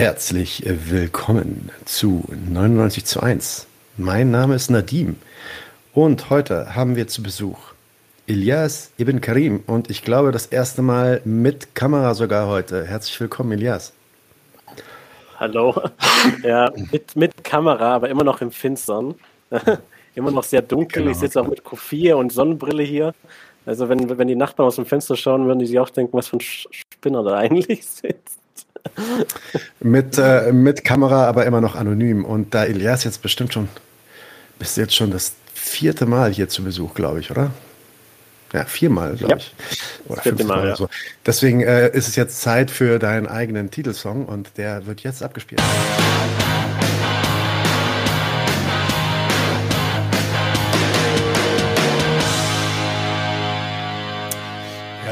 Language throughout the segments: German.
Herzlich willkommen zu 99 zu 1. Mein Name ist Nadim und heute haben wir zu Besuch Elias Ibn Karim und ich glaube das erste Mal mit Kamera sogar heute. Herzlich willkommen, Elias. Hallo. Ja, mit, mit Kamera, aber immer noch im Finstern. immer noch sehr dunkel. Genau. Ich sitze auch mit Q4 und Sonnenbrille hier. Also wenn, wenn die Nachbarn aus dem Fenster schauen, würden die sich auch denken, was für ein Spinner da eigentlich sitzt. mit, äh, mit Kamera, aber immer noch anonym. Und da Elias jetzt bestimmt schon, bist jetzt schon das vierte Mal hier zu Besuch, glaube ich, oder? Ja, viermal, glaube ja. ich. Oder fünfmal Mal, ja. so. Deswegen äh, ist es jetzt Zeit für deinen eigenen Titelsong und der wird jetzt abgespielt.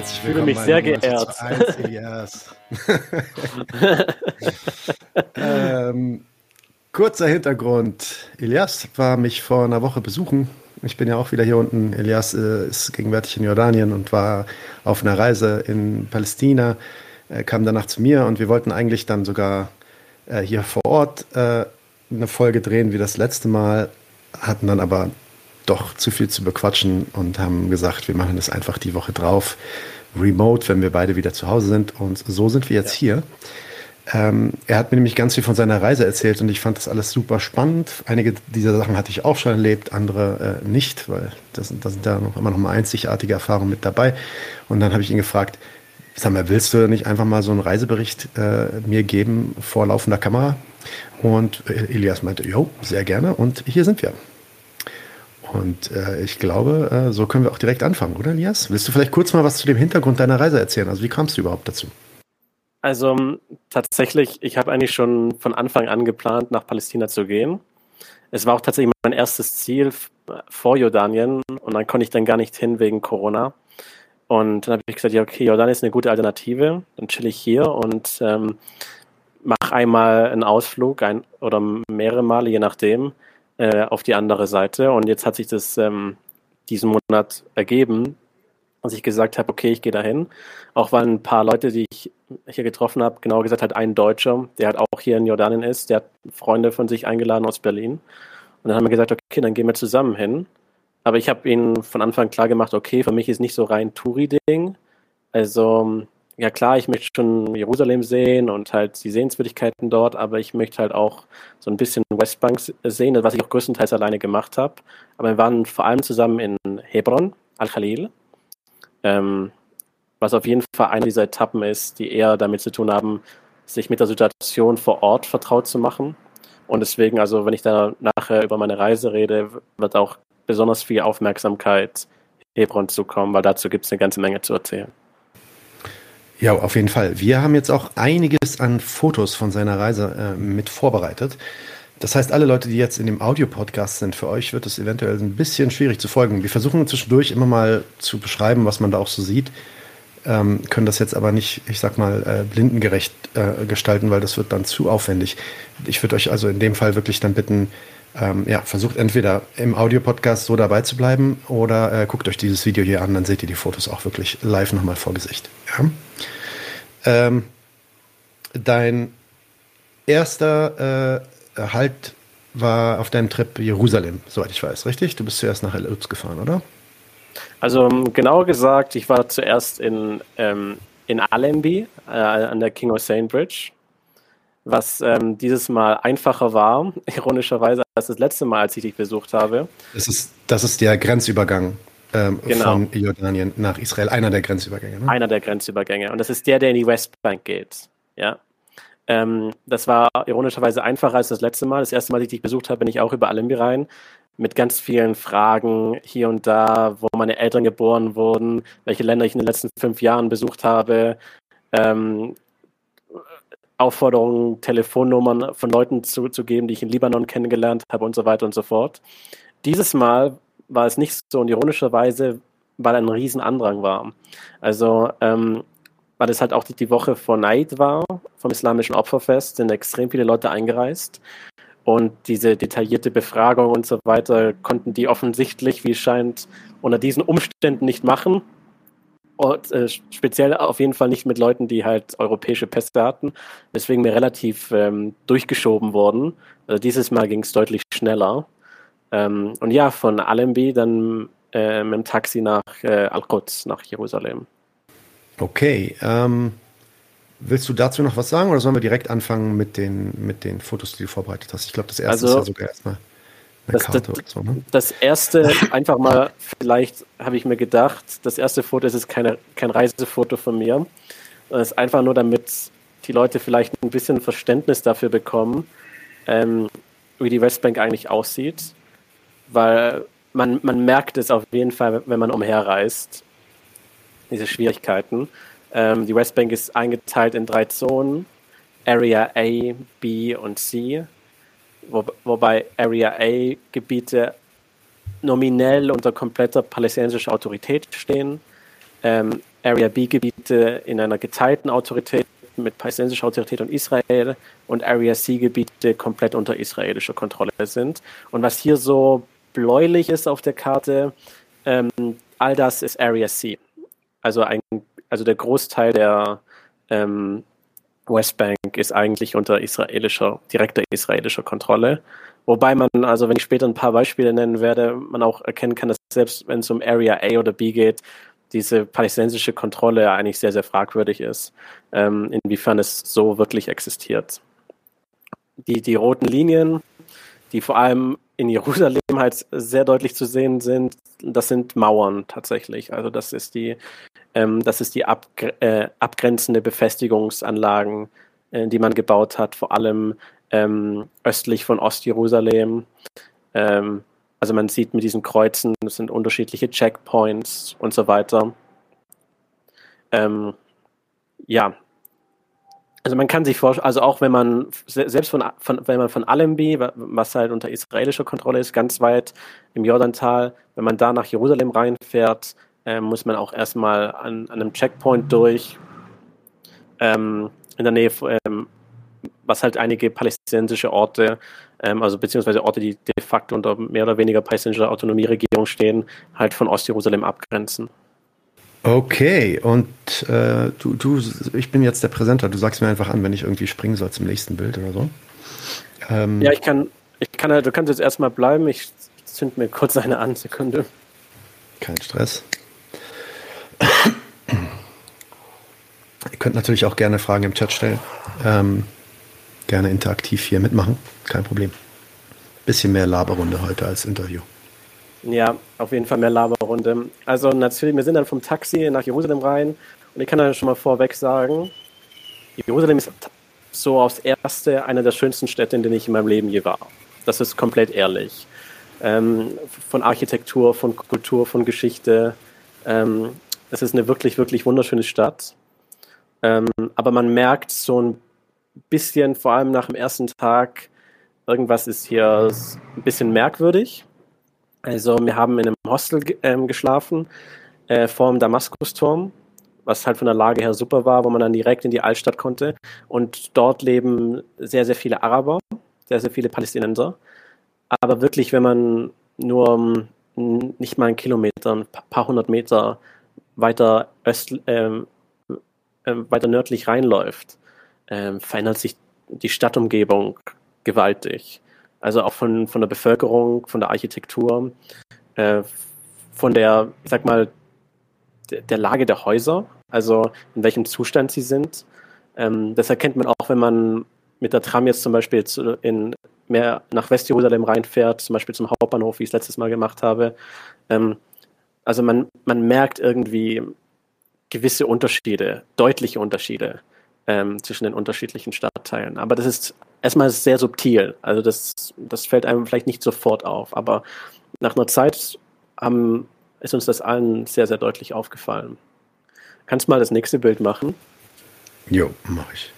Herzlich willkommen. Ich fühle mich sehr geehrt. 1, Elias. ähm, kurzer Hintergrund. Elias war mich vor einer Woche besuchen ich bin ja auch wieder hier unten. Elias äh, ist gegenwärtig in Jordanien und war auf einer Reise in Palästina, äh, kam danach zu mir und wir wollten eigentlich dann sogar äh, hier vor Ort äh, eine Folge drehen wie das letzte Mal, hatten dann aber doch zu viel zu bequatschen und haben gesagt, wir machen das einfach die Woche drauf, remote, wenn wir beide wieder zu Hause sind. Und so sind wir jetzt ja. hier. Ähm, er hat mir nämlich ganz viel von seiner Reise erzählt und ich fand das alles super spannend. Einige dieser Sachen hatte ich auch schon erlebt, andere äh, nicht, weil das, das sind da noch immer noch mal einzigartige Erfahrungen mit dabei. Und dann habe ich ihn gefragt, sag mal, willst du nicht einfach mal so einen Reisebericht äh, mir geben vor laufender Kamera? Und äh, Elias meinte, jo, sehr gerne. Und hier sind wir. Und äh, ich glaube, äh, so können wir auch direkt anfangen, oder Elias? Willst du vielleicht kurz mal was zu dem Hintergrund deiner Reise erzählen? Also wie kamst du überhaupt dazu? Also tatsächlich, ich habe eigentlich schon von Anfang an geplant, nach Palästina zu gehen. Es war auch tatsächlich mein erstes Ziel vor Jordanien und dann konnte ich dann gar nicht hin wegen Corona. Und dann habe ich gesagt, ja, okay, Jordanien ist eine gute Alternative. Dann chill ich hier und ähm, mache einmal einen Ausflug ein, oder mehrere Male, je nachdem, äh, auf die andere Seite. Und jetzt hat sich das ähm, diesen Monat ergeben, als ich gesagt habe, okay, ich gehe dahin. Auch weil ein paar Leute, die ich hier getroffen habe, genau gesagt hat, ein Deutscher, der halt auch hier in Jordanien ist, der hat Freunde von sich eingeladen aus Berlin. Und dann haben wir gesagt, okay, dann gehen wir zusammen hin. Aber ich habe ihnen von Anfang klar gemacht, okay, für mich ist nicht so rein Touri-Ding. Also, ja klar, ich möchte schon Jerusalem sehen und halt die Sehenswürdigkeiten dort, aber ich möchte halt auch so ein bisschen Westbank sehen, was ich auch größtenteils alleine gemacht habe. Aber wir waren vor allem zusammen in Hebron, Al-Khalil, ähm, was auf jeden Fall eine dieser Etappen ist, die eher damit zu tun haben, sich mit der Situation vor Ort vertraut zu machen. Und deswegen, also wenn ich da nachher über meine Reise rede, wird auch besonders viel Aufmerksamkeit Hebron zukommen, weil dazu gibt es eine ganze Menge zu erzählen. Ja, auf jeden Fall. Wir haben jetzt auch einiges an Fotos von seiner Reise äh, mit vorbereitet. Das heißt, alle Leute, die jetzt in dem Audio-Podcast sind, für euch wird es eventuell ein bisschen schwierig zu folgen. Wir versuchen zwischendurch immer mal zu beschreiben, was man da auch so sieht, ähm, können das jetzt aber nicht, ich sag mal, äh, blindengerecht äh, gestalten, weil das wird dann zu aufwendig. Ich würde euch also in dem Fall wirklich dann bitten, ähm, ja, versucht entweder im Audio-Podcast so dabei zu bleiben oder äh, guckt euch dieses Video hier an, dann seht ihr die Fotos auch wirklich live nochmal vor Gesicht. Ja? Ähm, dein erster äh, Halt war auf deinem Trip Jerusalem, soweit ich weiß, richtig? Du bist zuerst nach El Ups gefahren, oder? Also um, genauer gesagt, ich war zuerst in, ähm, in Allenby äh, an der King Hussein Bridge, was ähm, dieses Mal einfacher war, ironischerweise, als das letzte Mal, als ich dich besucht habe. Das ist, das ist der Grenzübergang ähm, genau. von Jordanien nach Israel, einer der Grenzübergänge. Ne? Einer der Grenzübergänge. Und das ist der, der in die Westbank geht. Ja. Ähm, das war ironischerweise einfacher als das letzte Mal. Das erste Mal, als ich dich besucht habe, bin ich auch über Allenby rein mit ganz vielen Fragen hier und da, wo meine Eltern geboren wurden, welche Länder ich in den letzten fünf Jahren besucht habe, ähm, Aufforderungen, Telefonnummern von Leuten zuzugeben, die ich in Libanon kennengelernt habe und so weiter und so fort. Dieses Mal war es nicht so und ironischerweise, weil ein Riesenandrang war. Also ähm, weil es halt auch die, Woche vor Neid war, vom Islamischen Opferfest, sind extrem viele Leute eingereist. Und diese detaillierte Befragung und so weiter konnten die offensichtlich, wie es scheint, unter diesen Umständen nicht machen. Und, äh, speziell auf jeden Fall nicht mit Leuten, die halt europäische Pässe hatten, deswegen mir relativ ähm, durchgeschoben wurden. Also dieses Mal ging es deutlich schneller. Ähm, und ja, von Allenby dann äh, mit dem Taxi nach äh, Al-Quds, nach Jerusalem. Okay. Ähm, willst du dazu noch was sagen oder sollen wir direkt anfangen mit den, mit den Fotos, die du vorbereitet hast? Ich glaube, das erste also, ist ja sogar erstmal das, das, so, ne? das, erste, einfach mal, vielleicht habe ich mir gedacht, das erste Foto ist jetzt keine, kein Reisefoto von mir. Das ist einfach nur, damit die Leute vielleicht ein bisschen Verständnis dafür bekommen, ähm, wie die Westbank eigentlich aussieht. Weil man, man merkt es auf jeden Fall, wenn man umherreist, diese Schwierigkeiten. Ähm, die Westbank ist eingeteilt in drei Zonen: Area A, B und C wo, wobei Area A Gebiete nominell unter kompletter palästinensischer Autorität stehen, ähm, Area B Gebiete in einer geteilten Autorität mit palästinensischer Autorität und Israel und Area C Gebiete komplett unter israelischer Kontrolle sind. Und was hier so bläulich ist auf der Karte, ähm, all das ist Area C. Also, ein, also der Großteil der ähm, Westbank ist eigentlich unter israelischer, direkter israelischer Kontrolle. Wobei man, also wenn ich später ein paar Beispiele nennen werde, man auch erkennen kann, dass selbst wenn es um Area A oder B geht, diese palästinensische Kontrolle eigentlich sehr, sehr fragwürdig ist, ähm, inwiefern es so wirklich existiert. Die, die roten Linien, die vor allem in Jerusalem halt sehr deutlich zu sehen sind, das sind Mauern tatsächlich. Also das ist die, ähm, das ist die abgre äh, abgrenzende Befestigungsanlagen, äh, die man gebaut hat, vor allem ähm, östlich von Ostjerusalem. Ähm, also man sieht mit diesen Kreuzen, das sind unterschiedliche Checkpoints und so weiter. Ähm, ja, also man kann sich vorstellen, also auch wenn man selbst von, von, wenn man von Allenby, was halt unter israelischer Kontrolle ist, ganz weit im Jordantal, wenn man da nach Jerusalem reinfährt, äh, muss man auch erstmal an, an einem Checkpoint durch, ähm, in der Nähe, ähm, was halt einige palästinensische Orte, ähm, also beziehungsweise Orte, die de facto unter mehr oder weniger palästinensischer Autonomieregierung stehen, halt von Ostjerusalem abgrenzen. Okay, und äh, du, du, ich bin jetzt der Präsenter. Du sagst mir einfach an, wenn ich irgendwie springen soll zum nächsten Bild oder so. Ähm, ja, ich kann, ich kann halt, du kannst jetzt erstmal bleiben. Ich zünd mir kurz eine an, Sekunde. Kein Stress. Ihr könnt natürlich auch gerne Fragen im Chat stellen. Ähm, gerne interaktiv hier mitmachen. Kein Problem. Bisschen mehr Laberrunde heute als Interview. Ja, auf jeden Fall mehr Laberrunde. Also natürlich, wir sind dann vom Taxi nach Jerusalem rein und ich kann dann schon mal vorweg sagen, Jerusalem ist so aufs Erste eine der schönsten Städte, in denen ich in meinem Leben je war. Das ist komplett ehrlich. Ähm, von Architektur, von Kultur, von Geschichte. Ähm, es ist eine wirklich, wirklich wunderschöne Stadt. Ähm, aber man merkt so ein bisschen, vor allem nach dem ersten Tag, irgendwas ist hier ein bisschen merkwürdig. Also wir haben in einem Hostel ähm, geschlafen äh, vor dem Damaskusturm, was halt von der Lage her super war, wo man dann direkt in die Altstadt konnte. Und dort leben sehr, sehr viele Araber, sehr, sehr viele Palästinenser. Aber wirklich, wenn man nur ähm, nicht mal einen Kilometer, ein paar hundert Meter weiter, öst, ähm, äh, weiter nördlich reinläuft, ähm, verändert sich die Stadtumgebung gewaltig. Also auch von, von der Bevölkerung, von der Architektur, äh, von der, ich sag mal, der, der Lage der Häuser, also in welchem Zustand sie sind. Ähm, das erkennt man auch, wenn man mit der Tram jetzt zum Beispiel zu, in, mehr nach Westjerusalem reinfährt, zum Beispiel zum Hauptbahnhof, wie ich es letztes Mal gemacht habe. Ähm, also man, man merkt irgendwie gewisse Unterschiede, deutliche Unterschiede ähm, zwischen den unterschiedlichen Stadtteilen. Aber das ist erstmal sehr subtil. Also das, das fällt einem vielleicht nicht sofort auf. Aber nach einer Zeit haben, ist uns das allen sehr, sehr deutlich aufgefallen. Kannst du mal das nächste Bild machen? Jo, mache ich.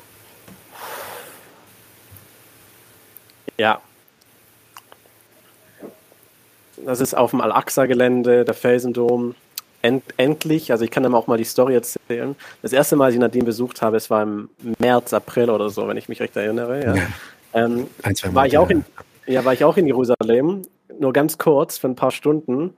Ja. Das ist auf dem Al-Aqsa-Gelände, der Felsendom end, endlich, also ich kann dann auch mal die Story erzählen. Das erste Mal, als ich Nadine besucht habe, es war im März, April oder so, wenn ich mich recht erinnere. Ja. ja. Ähm, ein, zwei war ich auch in, ja, war ich auch in Jerusalem, nur ganz kurz, für ein paar Stunden.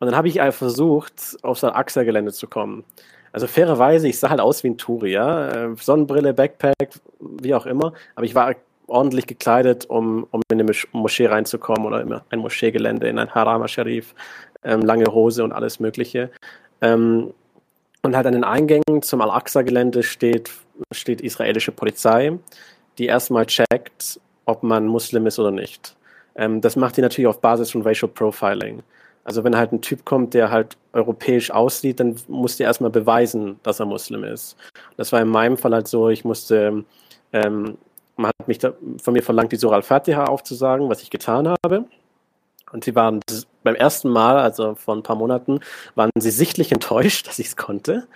Und dann habe ich versucht, aufs Al-Aqsa-Gelände zu kommen. Also fairerweise, ich sah halt aus wie ein Touri, ja. Äh, Sonnenbrille, Backpack, wie auch immer. Aber ich war ordentlich gekleidet, um, um in eine Moschee reinzukommen oder in ein Moscheegelände, in ein Haram Sharif, ähm, lange Hose und alles Mögliche. Ähm, und halt an den Eingängen zum Al-Aqsa-Gelände steht, steht israelische Polizei, die erstmal checkt, ob man Muslim ist oder nicht. Ähm, das macht die natürlich auf Basis von Racial Profiling. Also wenn halt ein Typ kommt, der halt europäisch aussieht, dann muss der erstmal beweisen, dass er Muslim ist. Das war in meinem Fall halt so, ich musste, ähm, man hat mich da, von mir verlangt, die Surah al-Fatiha aufzusagen, was ich getan habe. Und sie waren beim ersten Mal, also vor ein paar Monaten, waren sie sichtlich enttäuscht, dass ich es konnte.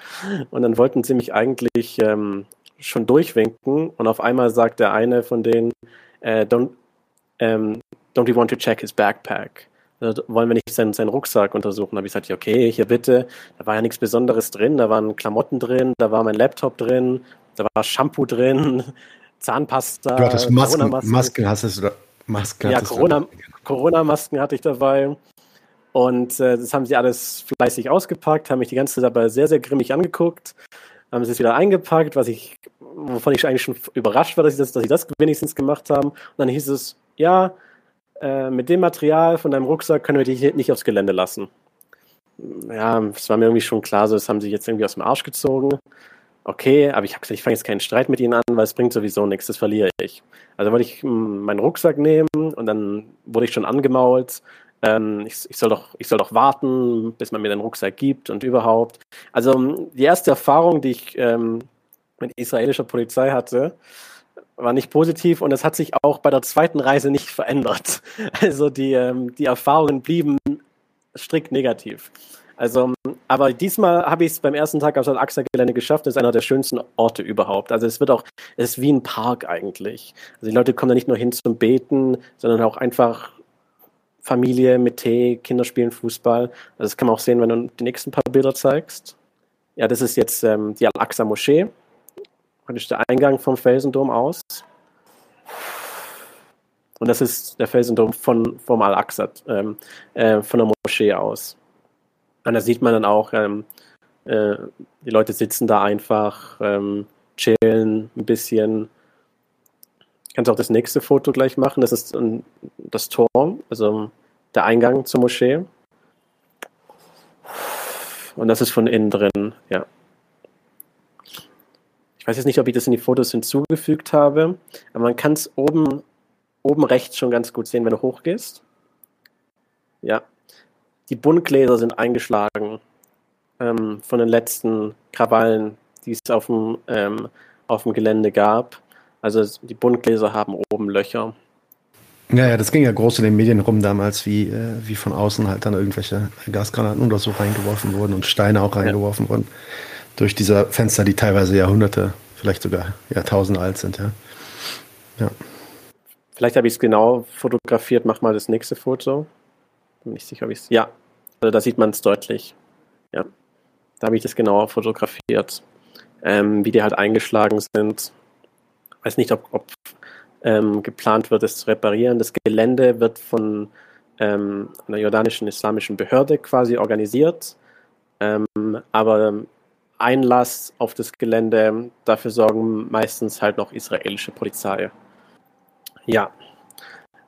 Und dann wollten sie mich eigentlich ähm, schon durchwinken. Und auf einmal sagt der eine von denen, äh, don't, ähm, don't you want to check his backpack? Also, wollen wir nicht seinen, seinen Rucksack untersuchen? Da habe ich gesagt, okay, hier bitte. Da war ja nichts Besonderes drin. Da waren Klamotten drin, da war mein Laptop drin, da war Shampoo drin, Zahnpasta. Du hattest Masken, Masken hast du, Masken ja, Corona, Corona-Masken hatte ich dabei. Und äh, das haben sie alles fleißig ausgepackt, haben mich die ganze Zeit dabei sehr, sehr grimmig angeguckt, haben es wieder eingepackt, was ich, wovon ich eigentlich schon überrascht war, dass sie das, dass sie das wenigstens gemacht haben. Und dann hieß es, ja, äh, mit dem Material von deinem Rucksack können wir dich nicht aufs Gelände lassen. Ja, es war mir irgendwie schon klar, so das haben sie jetzt irgendwie aus dem Arsch gezogen okay, aber ich ich fange jetzt keinen Streit mit ihnen an, weil es bringt sowieso nichts, das verliere ich. Also wollte ich hm, meinen Rucksack nehmen und dann wurde ich schon angemault. Ähm, ich, ich, soll doch, ich soll doch warten, bis man mir den Rucksack gibt und überhaupt. Also hm, die erste Erfahrung, die ich ähm, mit israelischer Polizei hatte, war nicht positiv und es hat sich auch bei der zweiten Reise nicht verändert. Also die, ähm, die Erfahrungen blieben strikt negativ. Also, aber diesmal habe ich es beim ersten Tag auf das AXA-Gelände geschafft. Das ist einer der schönsten Orte überhaupt. Also es wird auch, es ist wie ein Park eigentlich. Also die Leute kommen da nicht nur hin zum Beten, sondern auch einfach Familie mit Tee, Kinder spielen Fußball. Also das kann man auch sehen, wenn du die nächsten paar Bilder zeigst. Ja, das ist jetzt ähm, die Al-Aqsa-Moschee. Praktisch der Eingang vom Felsendom aus. Und das ist der Felsendom von, vom Al-Aqsa, ähm, äh, von der Moschee aus. Und da sieht man dann auch, ähm, äh, die Leute sitzen da einfach, ähm, chillen ein bisschen. Kannst auch das nächste Foto gleich machen. Das ist das Tor, also der Eingang zur Moschee. Und das ist von innen drin, ja. Ich weiß jetzt nicht, ob ich das in die Fotos hinzugefügt habe, aber man kann es oben, oben rechts schon ganz gut sehen, wenn du hochgehst. Ja, die Buntgläser sind eingeschlagen ähm, von den letzten Krawallen, die es auf dem, ähm, auf dem Gelände gab. Also die Buntgläser haben oben Löcher. Ja, ja, das ging ja groß in den Medien rum damals, wie, äh, wie von außen halt dann irgendwelche Gasgranaten oder so reingeworfen wurden und Steine auch reingeworfen ja. wurden. Durch diese Fenster, die teilweise Jahrhunderte, vielleicht sogar Jahrtausende alt sind, ja. ja. Vielleicht habe ich es genau fotografiert. Mach mal das nächste Foto. Bin nicht sicher, ob ich es. Ja, also da sieht man es deutlich. Ja, da habe ich das genauer fotografiert, ähm, wie die halt eingeschlagen sind. Weiß nicht, ob, ob ähm, geplant wird, es zu reparieren. Das Gelände wird von ähm, einer jordanischen islamischen Behörde quasi organisiert, ähm, aber Einlass auf das Gelände, dafür sorgen meistens halt noch israelische Polizei. Ja,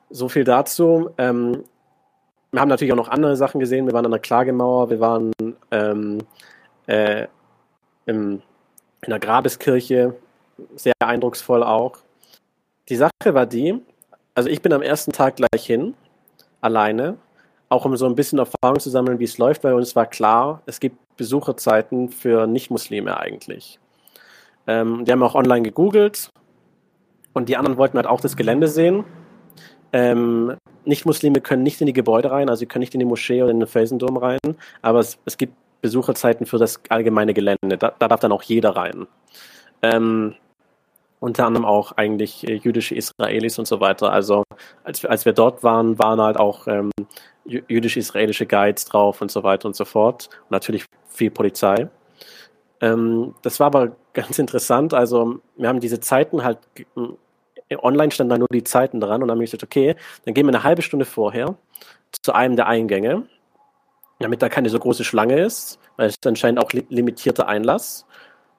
so viel dazu. Ähm, wir haben natürlich auch noch andere Sachen gesehen. Wir waren an der Klagemauer, wir waren ähm, äh, im, in der Grabeskirche, sehr eindrucksvoll auch. Die Sache war die, also ich bin am ersten Tag gleich hin, alleine, auch um so ein bisschen Erfahrung zu sammeln, wie es läuft, weil uns war klar, es gibt Besucherzeiten für Nicht-Muslime eigentlich. Ähm, die haben auch online gegoogelt und die anderen wollten halt auch das Gelände sehen. Ähm, Nicht-Muslime können nicht in die Gebäude rein, also sie können nicht in die Moschee oder in den Felsendom rein, aber es, es gibt Besucherzeiten für das allgemeine Gelände. Da, da darf dann auch jeder rein. Ähm, unter anderem auch eigentlich äh, jüdische Israelis und so weiter. Also als, als wir dort waren, waren halt auch ähm, jüdisch-israelische Guides drauf und so weiter und so fort. Und natürlich viel Polizei. Ähm, das war aber ganz interessant. Also wir haben diese Zeiten halt online standen da nur die Zeiten dran und dann habe ich gesagt, okay, dann gehen wir eine halbe Stunde vorher zu einem der Eingänge damit da keine so große Schlange ist, weil es anscheinend auch li limitierter Einlass,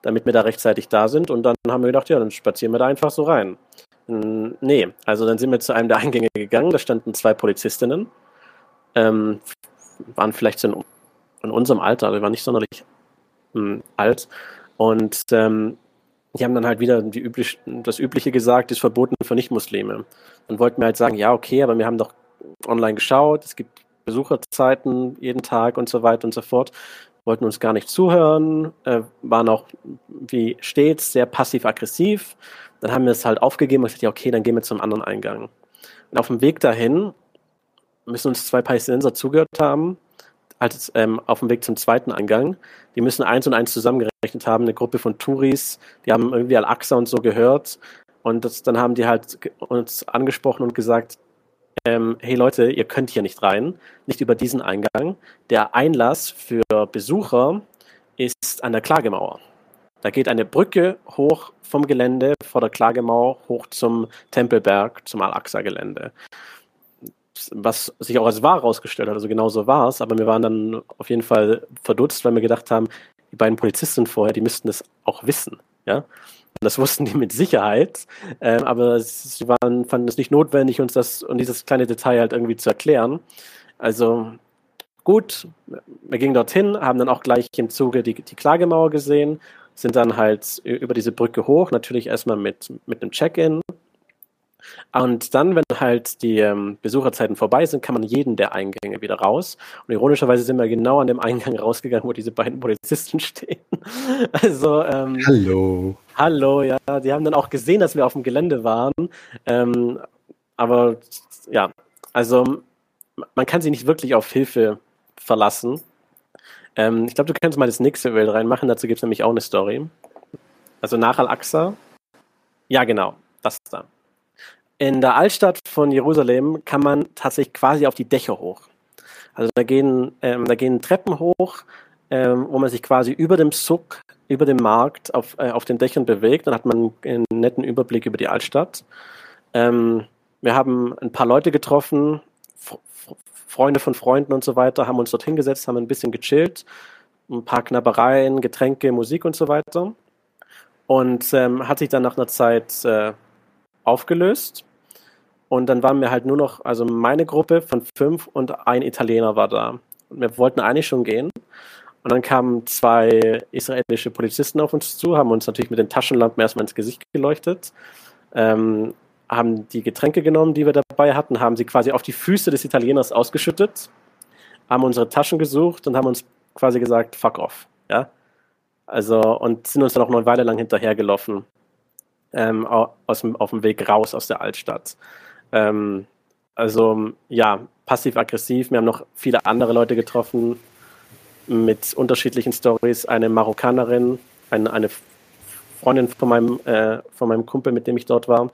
damit wir da rechtzeitig da sind. Und dann haben wir gedacht, ja, dann spazieren wir da einfach so rein. Nee, also dann sind wir zu einem der Eingänge gegangen, da standen zwei Polizistinnen, ähm, waren vielleicht so in, in unserem Alter, also waren nicht sonderlich ähm, alt. Und ähm, die haben dann halt wieder üblich, das Übliche gesagt, ist verboten für Nicht-Muslime. Dann wollten wir halt sagen, ja, okay, aber wir haben doch online geschaut, es gibt Besucherzeiten jeden Tag und so weiter und so fort. Wollten uns gar nicht zuhören, äh, waren auch wie stets sehr passiv-aggressiv. Dann haben wir es halt aufgegeben und gesagt, ja, okay, dann gehen wir zum anderen Eingang. Und auf dem Weg dahin müssen uns zwei Palästinenser zugehört haben, als ähm, auf dem Weg zum zweiten Eingang. Die müssen eins und eins zusammengerechnet haben, eine Gruppe von Touris, die haben irgendwie Al-Aqsa und so gehört. Und das, dann haben die halt uns angesprochen und gesagt, ähm, hey Leute, ihr könnt hier nicht rein, nicht über diesen Eingang. Der Einlass für Besucher ist an der Klagemauer. Da geht eine Brücke hoch vom Gelände vor der Klagemauer hoch zum Tempelberg, zum Al-Aqsa-Gelände was sich auch als wahr herausgestellt hat. Also genau so war es, aber wir waren dann auf jeden Fall verdutzt, weil wir gedacht haben, die beiden Polizisten vorher, die müssten es auch wissen. Ja? Das wussten die mit Sicherheit, ähm, aber sie waren, fanden es nicht notwendig, uns das und dieses kleine Detail halt irgendwie zu erklären. Also gut, wir gingen dorthin, haben dann auch gleich im Zuge die, die Klagemauer gesehen, sind dann halt über diese Brücke hoch, natürlich erstmal mit, mit einem Check-in, und dann, wenn halt die ähm, Besucherzeiten vorbei sind, kann man jeden der Eingänge wieder raus. Und ironischerweise sind wir genau an dem Eingang rausgegangen, wo diese beiden Polizisten stehen. Also, ähm, hallo. Hallo, ja. Die haben dann auch gesehen, dass wir auf dem Gelände waren. Ähm, aber ja, also man kann sich nicht wirklich auf Hilfe verlassen. Ähm, ich glaube, du kannst mal das nächste Bild reinmachen. Dazu gibt es nämlich auch eine Story. Also nach Al-Aqsa. Ja, genau. Das da. In der Altstadt von Jerusalem kann man tatsächlich quasi auf die Dächer hoch. Also da gehen, ähm, da gehen Treppen hoch, ähm, wo man sich quasi über dem Suck, über dem Markt auf, äh, auf den Dächern bewegt. Dann hat man einen netten Überblick über die Altstadt. Ähm, wir haben ein paar Leute getroffen, Freunde von Freunden und so weiter, haben uns dort hingesetzt, haben ein bisschen gechillt, ein paar Knabbereien, Getränke, Musik und so weiter. Und ähm, hat sich dann nach einer Zeit äh, aufgelöst. Und dann waren wir halt nur noch, also meine Gruppe von fünf und ein Italiener war da. Und wir wollten eigentlich schon gehen. Und dann kamen zwei israelische Polizisten auf uns zu, haben uns natürlich mit den Taschenlampen erstmal ins Gesicht geleuchtet, ähm, haben die Getränke genommen, die wir dabei hatten, haben sie quasi auf die Füße des Italieners ausgeschüttet, haben unsere Taschen gesucht und haben uns quasi gesagt, fuck off. Ja? Also, und sind uns dann auch noch eine Weile lang hinterhergelaufen, ähm, auf dem Weg raus aus der Altstadt. Ähm, also ja, passiv-aggressiv. Wir haben noch viele andere Leute getroffen mit unterschiedlichen Stories. Eine Marokkanerin, eine, eine Freundin von meinem, äh, von meinem Kumpel, mit dem ich dort war.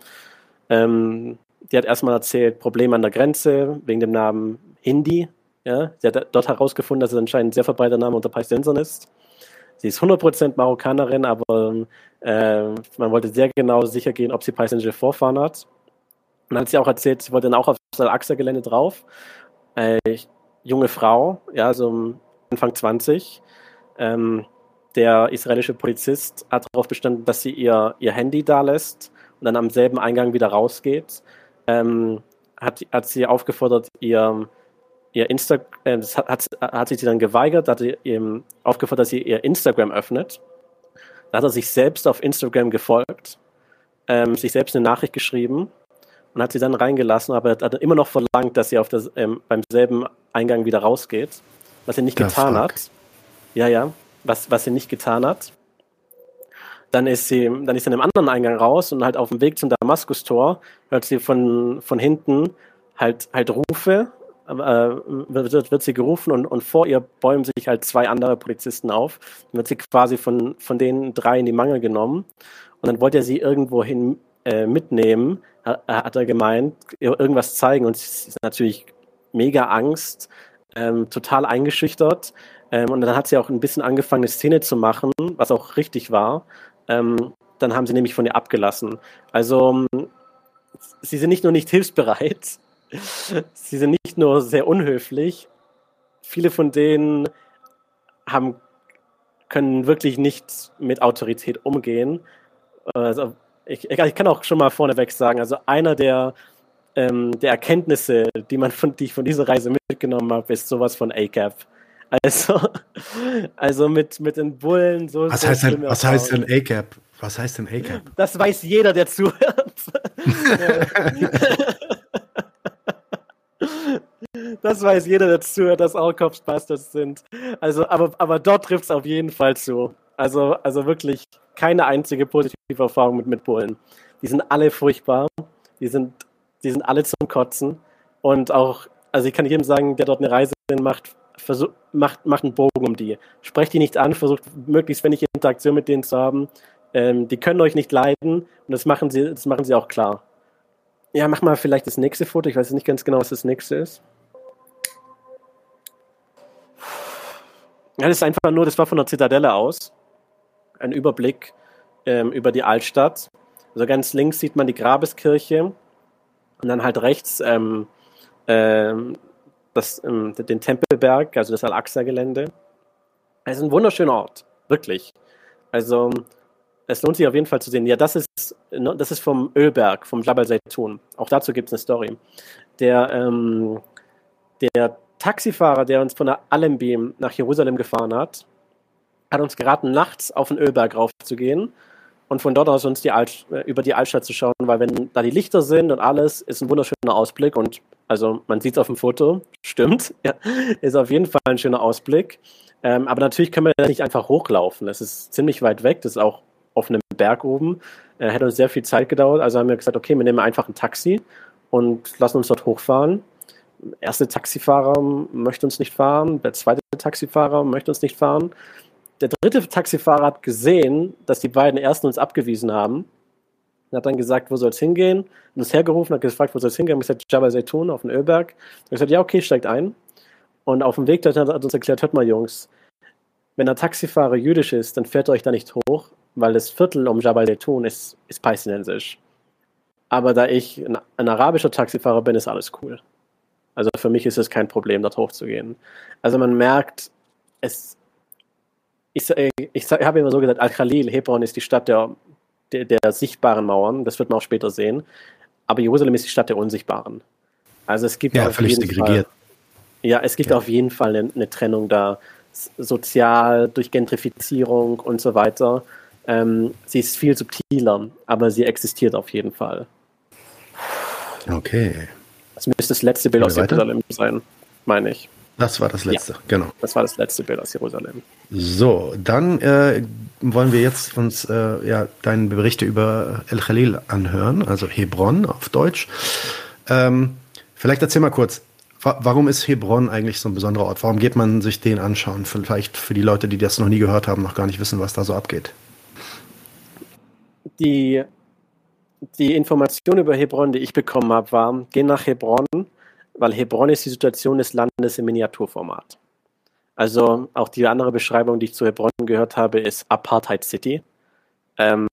Ähm, die hat erstmal erzählt, Probleme an der Grenze wegen dem Namen Hindi. Ja? Sie hat dort herausgefunden, dass es anscheinend ein sehr verbreiteter Name unter Palästinensern ist. Sie ist 100% Marokkanerin, aber äh, man wollte sehr genau sicher gehen, ob sie palästinensische Vorfahren hat. Und dann hat sie auch erzählt, sie wollte dann auch auf das Al-Aqsa-Gelände drauf. Äh, junge Frau, ja, so Anfang 20. Ähm, der israelische Polizist hat darauf bestanden, dass sie ihr, ihr Handy da lässt und dann am selben Eingang wieder rausgeht. Ähm, hat, hat sie aufgefordert, ihr, ihr Insta, äh, hat, hat, sie dann geweigert, hat sie aufgefordert, dass sie ihr Instagram öffnet. Da hat er sich selbst auf Instagram gefolgt, ähm, sich selbst eine Nachricht geschrieben und hat sie dann reingelassen, aber hat immer noch verlangt, dass sie auf das, ähm, beim selben Eingang wieder rausgeht, was sie nicht The getan fuck. hat. Ja, ja, was, was sie nicht getan hat. Dann ist sie, dann ist sie an einem anderen Eingang raus und halt auf dem Weg zum Damaskus-Tor hört sie von, von hinten halt, halt Rufe, äh, wird, wird sie gerufen und, und vor ihr bäumen sich halt zwei andere Polizisten auf. Dann wird sie quasi von, von den drei in die Mangel genommen und dann wollte er sie irgendwo hin äh, mitnehmen, hat er gemeint, irgendwas zeigen und sie ist natürlich mega Angst, ähm, total eingeschüchtert. Ähm, und dann hat sie auch ein bisschen angefangen, eine Szene zu machen, was auch richtig war. Ähm, dann haben sie nämlich von ihr abgelassen. Also sie sind nicht nur nicht hilfsbereit, sie sind nicht nur sehr unhöflich, viele von denen haben, können wirklich nicht mit Autorität umgehen. Also ich, ich kann auch schon mal vorneweg sagen, also einer der, ähm, der Erkenntnisse, die, man von, die ich von dieser Reise mitgenommen habe, ist sowas von ACAP. Also, also mit, mit den Bullen so. Was, so heißt, denn, was heißt denn ACAP? Was heißt denn ACAP? Das weiß jeder, der zuhört. das weiß jeder, der zuhört, dass all Cops Bastards sind. Also, aber, aber dort trifft es auf jeden Fall zu. Also, also wirklich keine einzige positive Erfahrung mit, mit Bullen. Die sind alle furchtbar. Die sind, die sind alle zum Kotzen. Und auch, also ich kann jedem sagen, der dort eine Reise macht, versuch, macht, macht einen Bogen um die. Sprecht die nicht an, versucht möglichst wenig Interaktion mit denen zu haben. Ähm, die können euch nicht leiden und das machen sie, das machen sie auch klar. Ja, mach mal vielleicht das nächste Foto. Ich weiß nicht ganz genau, was das nächste ist. Ja, das ist einfach nur, das war von der Zitadelle aus. Ein Überblick ähm, über die Altstadt. Also ganz links sieht man die Grabeskirche und dann halt rechts ähm, ähm, das, ähm, den Tempelberg, also das Al-Aqsa-Gelände. Es ist ein wunderschöner Ort, wirklich. Also es lohnt sich auf jeden Fall zu sehen. Ja, das ist, ne, das ist vom Ölberg, vom Jabal Zaytun. Auch dazu gibt es eine Story. Der, ähm, der Taxifahrer, der uns von der Allenby nach Jerusalem gefahren hat, hat uns geraten, nachts auf den Ölberg raufzugehen und von dort aus uns die Alt, äh, über die Altstadt zu schauen, weil wenn da die Lichter sind und alles, ist ein wunderschöner Ausblick und also man sieht es auf dem Foto, stimmt, ja, ist auf jeden Fall ein schöner Ausblick. Ähm, aber natürlich können wir nicht einfach hochlaufen. Es ist ziemlich weit weg, das ist auch auf einem Berg oben. Äh, hätte uns sehr viel Zeit gedauert, also haben wir gesagt, okay, wir nehmen einfach ein Taxi und lassen uns dort hochfahren. Erste Taxifahrer möchte uns nicht fahren, der zweite Taxifahrer möchte uns nicht fahren der dritte Taxifahrer hat gesehen, dass die beiden ersten uns abgewiesen haben. Er hat dann gesagt, wo soll es hingehen? Und uns hergerufen, hat gefragt, wo soll es hingehen? Ich gesagt, Jabal Zaytun auf den Ölberg. Er hat gesagt, ja, okay, steigt ein. Und auf dem Weg hat er uns erklärt, hört mal, Jungs, wenn der Taxifahrer jüdisch ist, dann fährt euch da nicht hoch, weil das Viertel um Jabal Zaytun ist, ist palästinensisch. Aber da ich ein, ein arabischer Taxifahrer bin, ist alles cool. Also für mich ist es kein Problem, dort hochzugehen. Also man merkt, es, ich, äh, ich, habe immer so gesagt, Al-Khalil, Hebron ist die Stadt der, der, der, sichtbaren Mauern, das wird man auch später sehen. Aber Jerusalem ist die Stadt der unsichtbaren. Also es gibt ja, auf jeden Fall, ja, es gibt ja. auf jeden Fall eine, eine, Trennung da, sozial, durch Gentrifizierung und so weiter. Ähm, sie ist viel subtiler, aber sie existiert auf jeden Fall. Okay. Das müsste das letzte Bild aus Jerusalem sein, meine ich. Das war das letzte, ja, genau. Das war das letzte Bild aus Jerusalem. So, dann äh, wollen wir jetzt uns äh, ja, deine Berichte über El Khalil anhören, also Hebron auf Deutsch. Ähm, vielleicht erzähl mal kurz, wa warum ist Hebron eigentlich so ein besonderer Ort? Warum geht man sich den anschauen? Vielleicht für die Leute, die das noch nie gehört haben, noch gar nicht wissen, was da so abgeht. Die, die Information über Hebron, die ich bekommen habe, war, geh nach Hebron weil Hebron ist die Situation des Landes im Miniaturformat. Also auch die andere Beschreibung, die ich zu Hebron gehört habe, ist Apartheid City. Ähm,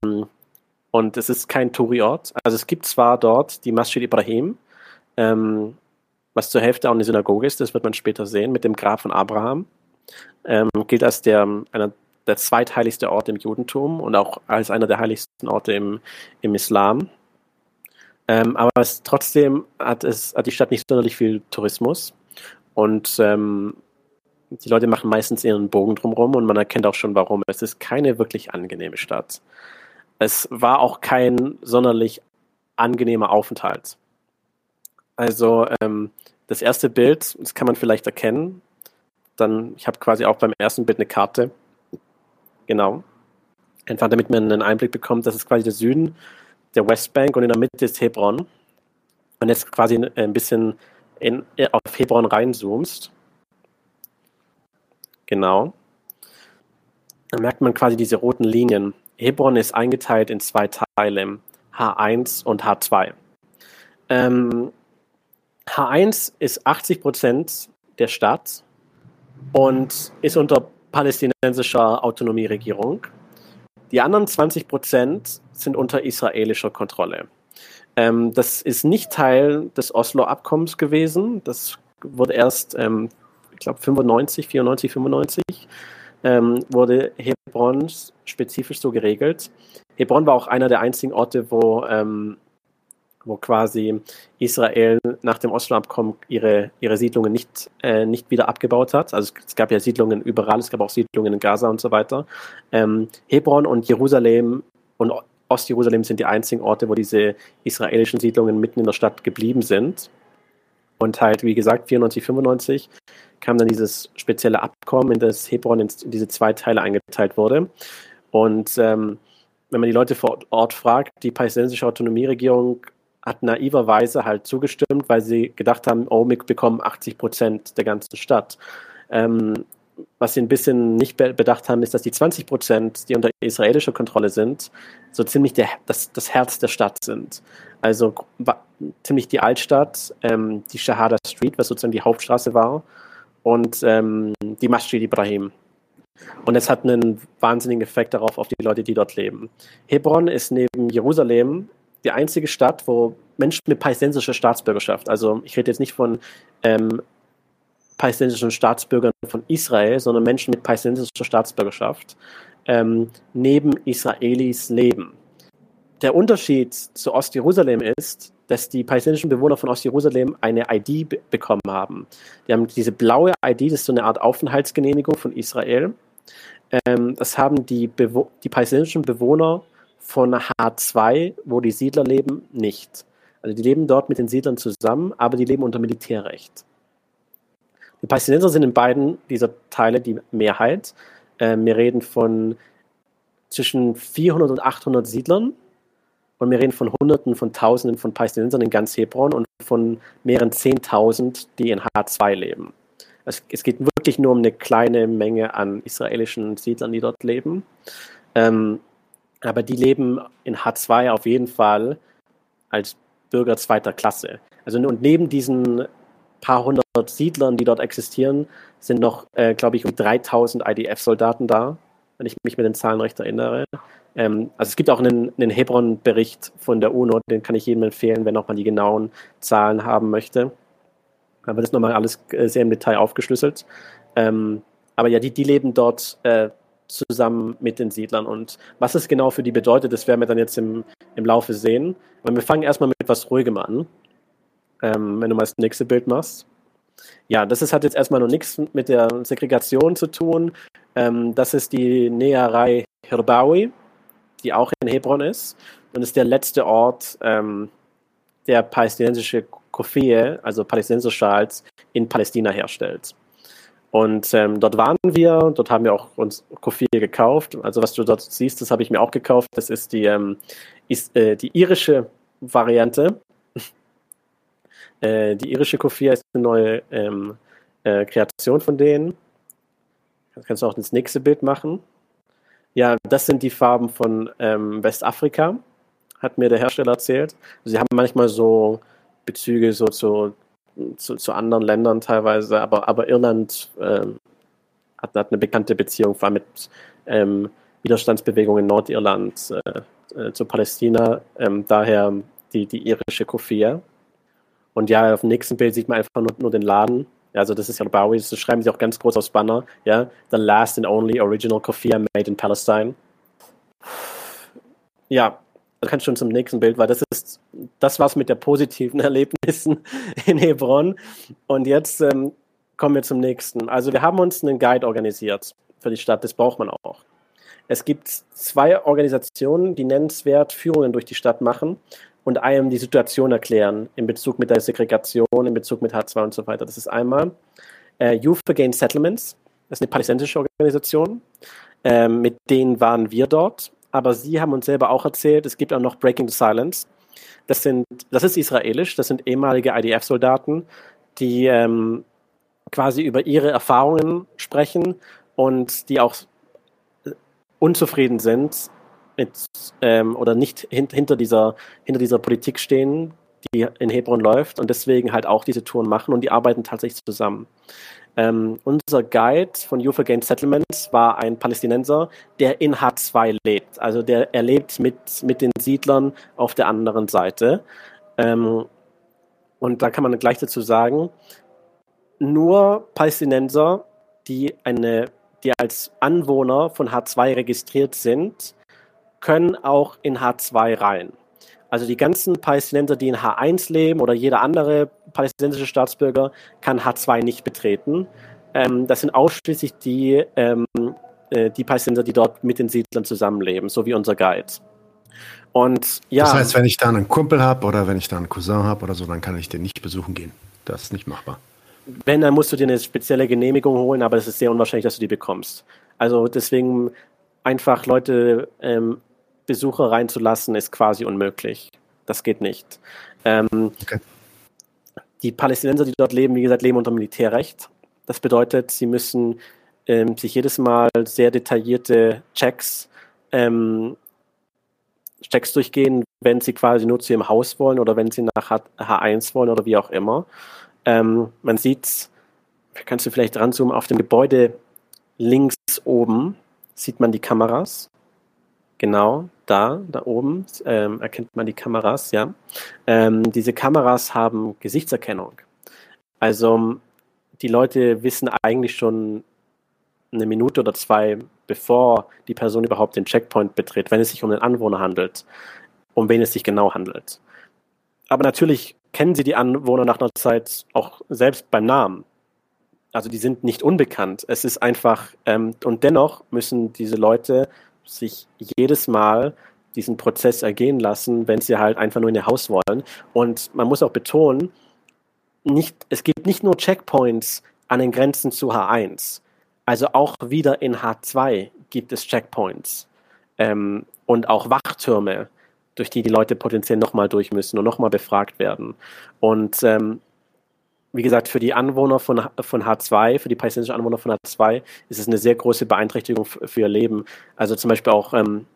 und es ist kein Touri-Ort. Also es gibt zwar dort die Masjid Ibrahim, ähm, was zur Hälfte auch eine Synagoge ist, das wird man später sehen, mit dem Grab von Abraham. Ähm, gilt als der, einer, der zweitheiligste Ort im Judentum und auch als einer der heiligsten Orte im, im Islam. Ähm, aber es, trotzdem hat, es, hat die Stadt nicht sonderlich viel Tourismus. Und ähm, die Leute machen meistens ihren Bogen drumherum und man erkennt auch schon warum. Es ist keine wirklich angenehme Stadt. Es war auch kein sonderlich angenehmer Aufenthalt. Also ähm, das erste Bild, das kann man vielleicht erkennen. Dann, ich habe quasi auch beim ersten Bild eine Karte. Genau. Einfach damit man einen Einblick bekommt, das ist quasi der Süden der Westbank und in der Mitte ist Hebron. Und jetzt quasi ein bisschen in, auf Hebron reinzoomst, genau, dann merkt man quasi diese roten Linien. Hebron ist eingeteilt in zwei Teile, H1 und H2. Ähm, H1 ist 80 Prozent der Stadt und ist unter palästinensischer Autonomieregierung. Die anderen 20 Prozent sind unter israelischer Kontrolle. Ähm, das ist nicht Teil des Oslo-Abkommens gewesen. Das wurde erst ähm, glaube 95, 94, 95, ähm, wurde Hebron spezifisch so geregelt. Hebron war auch einer der einzigen Orte, wo, ähm, wo quasi Israel nach dem Oslo-Abkommen ihre, ihre Siedlungen nicht, äh, nicht wieder abgebaut hat. Also es, es, gab ja Siedlungen überall, es gab auch Siedlungen in Gaza und so weiter. Ähm, Hebron und Jerusalem und Ostjerusalem sind die einzigen Orte, wo diese israelischen Siedlungen mitten in der Stadt geblieben sind. Und halt, wie gesagt, 94, 95 kam dann dieses spezielle Abkommen, in das Hebron in diese zwei Teile eingeteilt wurde. Und ähm, wenn man die Leute vor Ort fragt, die palästinensische Autonomieregierung hat naiverweise halt zugestimmt, weil sie gedacht haben, oh, wir bekommen 80 Prozent der ganzen Stadt. Ähm, was sie ein bisschen nicht bedacht haben, ist, dass die 20 Prozent, die unter israelischer Kontrolle sind, so ziemlich der, das, das Herz der Stadt sind. Also ziemlich die Altstadt, ähm, die Shahada Street, was sozusagen die Hauptstraße war, und ähm, die Masjid Ibrahim. Und es hat einen wahnsinnigen Effekt darauf, auf die Leute, die dort leben. Hebron ist neben Jerusalem die einzige Stadt, wo Menschen mit palästinensischer Staatsbürgerschaft, also ich rede jetzt nicht von ähm, palästinensischen Staatsbürgern von Israel, sondern Menschen mit palästinensischer Staatsbürgerschaft ähm, neben Israelis leben. Der Unterschied zu Ostjerusalem ist, dass die palästinensischen Bewohner von Ostjerusalem eine ID be bekommen haben. Die haben diese blaue ID, das ist so eine Art Aufenthaltsgenehmigung von Israel. Ähm, das haben die, Bewo die palästinensischen Bewohner von H2, wo die Siedler leben, nicht. Also die leben dort mit den Siedlern zusammen, aber die leben unter Militärrecht. Die Palästinenser sind in beiden dieser Teile die Mehrheit. Ähm, wir reden von zwischen 400 und 800 Siedlern und wir reden von Hunderten von Tausenden von Palästinensern in ganz Hebron und von mehreren Zehntausend, die in H2 leben. Es, es, geht wirklich nur um eine kleine Menge an israelischen Siedlern, die dort leben. Ähm, aber die leben in H2 auf jeden Fall als Bürger zweiter Klasse. Also und neben diesen paar hundert Siedlern, die dort existieren, sind noch, äh, glaube ich, um 3000 IDF-Soldaten da, wenn ich mich mit den Zahlen recht erinnere. Ähm, also es gibt auch einen, einen Hebron-Bericht von der UNO, den kann ich jedem empfehlen, wenn auch mal die genauen Zahlen haben möchte. Aber das ist nochmal alles äh, sehr im Detail aufgeschlüsselt. Ähm, aber ja, die, die leben dort äh, zusammen mit den Siedlern. Und was es genau für die bedeutet, das werden wir dann jetzt im, im Laufe sehen. Aber wir fangen erstmal mit etwas Ruhigem an ähm, wenn du mal das nächste Bild machst. Ja, das ist, hat jetzt erstmal noch nichts mit der Segregation zu tun. Ähm, das ist die Näherei Hirbawi, die auch in Hebron ist und ist der letzte Ort, ähm, der palästinensische Kofie, also palästinensische Schals, in Palästina herstellt. Und ähm, dort waren wir, dort haben wir auch uns Kofie gekauft. Also was du dort siehst, das habe ich mir auch gekauft. Das ist die, ähm, ist, äh, die irische Variante. Äh, die irische Kofia ist eine neue ähm, äh, Kreation von denen. Das kannst du auch das nächste Bild machen. Ja, das sind die Farben von ähm, Westafrika, hat mir der Hersteller erzählt. Sie haben manchmal so Bezüge so zu, zu, zu anderen Ländern teilweise, aber, aber Irland ähm, hat, hat, eine bekannte Beziehung, vor allem mit ähm, Widerstandsbewegungen in Nordirland äh, äh, zu Palästina. Ähm, daher die, die irische Kofia. Und ja, auf dem nächsten Bild sieht man einfach nur, nur den Laden. Also das ist ja Bowie, das schreiben sie auch ganz groß aufs Banner. Ja, the last and only original Kofia made in Palestine. Ja, das kannst schon zum nächsten Bild, weil das ist, das war's mit der positiven Erlebnissen in Hebron. Und jetzt ähm, kommen wir zum nächsten. Also wir haben uns einen Guide organisiert für die Stadt, das braucht man auch. Es gibt zwei Organisationen, die nennenswert Führungen durch die Stadt machen und einem die Situation erklären in Bezug mit der Segregation, in Bezug mit H2 und so weiter. Das ist einmal äh, Youth Against Settlements, das ist eine palästinensische Organisation, äh, mit denen waren wir dort, aber sie haben uns selber auch erzählt, es gibt auch noch Breaking the Silence. Das, sind, das ist israelisch, das sind ehemalige IDF-Soldaten, die ähm, quasi über ihre Erfahrungen sprechen und die auch unzufrieden sind ähm, oder nicht hint, hinter, dieser, hinter dieser Politik stehen, die in Hebron läuft und deswegen halt auch diese Touren machen und die arbeiten tatsächlich zusammen. Ähm, unser Guide von Youth Against Settlements war ein Palästinenser, der in H2 lebt. Also der er lebt mit, mit den Siedlern auf der anderen Seite. Ähm, und da kann man gleich dazu sagen, nur Palästinenser, die, eine, die als Anwohner von H2 registriert sind, können auch in H2 rein. Also die ganzen Palästinenser, die in H1 leben oder jeder andere palästinensische Staatsbürger, kann H2 nicht betreten. Ähm, das sind ausschließlich die, ähm, äh, die Palästinenser, die dort mit den Siedlern zusammenleben, so wie unser Guide. Und ja. Das heißt, wenn ich da einen Kumpel habe oder wenn ich da einen Cousin habe oder so, dann kann ich den nicht besuchen gehen. Das ist nicht machbar. Wenn, dann musst du dir eine spezielle Genehmigung holen, aber es ist sehr unwahrscheinlich, dass du die bekommst. Also deswegen einfach Leute, ähm, Besucher reinzulassen, ist quasi unmöglich. Das geht nicht. Ähm, okay. Die Palästinenser, die dort leben, wie gesagt, leben unter Militärrecht. Das bedeutet, sie müssen ähm, sich jedes Mal sehr detaillierte Checks ähm, Checks durchgehen, wenn sie quasi nur zu ihrem Haus wollen oder wenn sie nach H1 wollen oder wie auch immer. Ähm, man sieht, kannst du vielleicht ranzoomen, auf dem Gebäude links oben sieht man die Kameras. Genau, da, da oben ähm, erkennt man die Kameras, ja. Ähm, diese Kameras haben Gesichtserkennung. Also die Leute wissen eigentlich schon eine Minute oder zwei, bevor die Person überhaupt den Checkpoint betritt, wenn es sich um einen Anwohner handelt, um wen es sich genau handelt. Aber natürlich kennen sie die Anwohner nach einer Zeit auch selbst beim Namen. Also die sind nicht unbekannt. Es ist einfach, ähm, und dennoch müssen diese Leute sich jedes Mal diesen Prozess ergehen lassen, wenn sie halt einfach nur in ihr Haus wollen. Und man muss auch betonen, nicht, es gibt nicht nur Checkpoints an den Grenzen zu H1. Also auch wieder in H2 gibt es Checkpoints ähm, und auch Wachtürme, durch die die Leute potenziell nochmal durch müssen und nochmal befragt werden. Und ähm, wie gesagt, für die Anwohner von, von H2, für die palästinensischen Anwohner von H2, ist es eine sehr große Beeinträchtigung für ihr Leben. Also zum Beispiel auch ähm,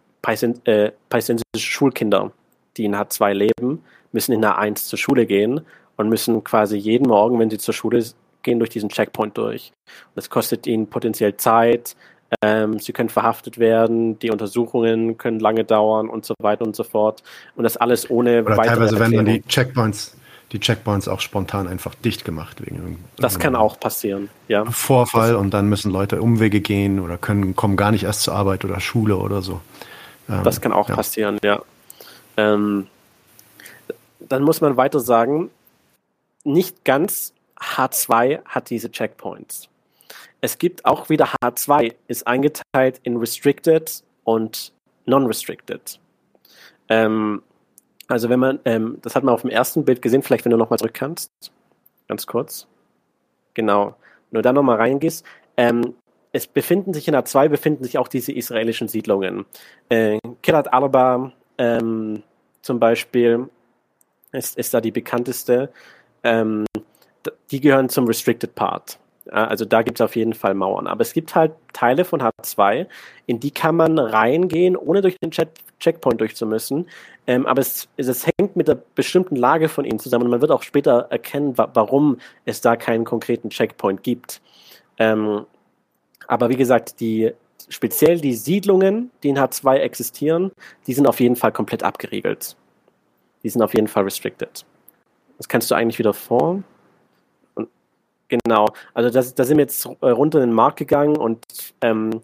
äh, palästinensische Schulkinder, die in H2 leben, müssen in H1 zur Schule gehen und müssen quasi jeden Morgen, wenn sie zur Schule gehen durch diesen Checkpoint durch. das kostet ihnen potenziell Zeit. Ähm, sie können verhaftet werden, die Untersuchungen können lange dauern und so weiter und so fort. Und das alles ohne Oder weitere teilweise werden dann die Checkpoints, die Checkpoints auch spontan einfach dicht gemacht wegen Das kann auch passieren, ja. Vorfall das und dann müssen Leute Umwege gehen oder können kommen gar nicht erst zur Arbeit oder Schule oder so. Ähm, das kann auch ja. passieren, ja. Ähm, dann muss man weiter sagen, nicht ganz H2 hat diese Checkpoints. Es gibt auch wieder H2, ist eingeteilt in Restricted und Non-Restricted. Ähm, also wenn man, ähm, das hat man auf dem ersten Bild gesehen, vielleicht wenn du nochmal zurück kannst, ganz kurz. Genau. Wenn du da nochmal reingehst, ähm, es befinden sich in H2 befinden sich auch diese israelischen Siedlungen. Äh, Kirat Arba ähm, zum Beispiel ist, ist da die bekannteste. Ähm, die gehören zum Restricted Part. Also da gibt es auf jeden Fall Mauern. Aber es gibt halt Teile von H2, in die kann man reingehen, ohne durch den Checkpoint durchzumüssen. Ähm, aber es, es, hängt mit der bestimmten Lage von ihnen zusammen und man wird auch später erkennen, wa warum es da keinen konkreten Checkpoint gibt. Ähm, aber wie gesagt, die, speziell die Siedlungen, die in H2 existieren, die sind auf jeden Fall komplett abgeriegelt. Die sind auf jeden Fall restricted. Das kannst du eigentlich wieder vor. Genau, also da sind wir jetzt runter in den Markt gegangen und ähm,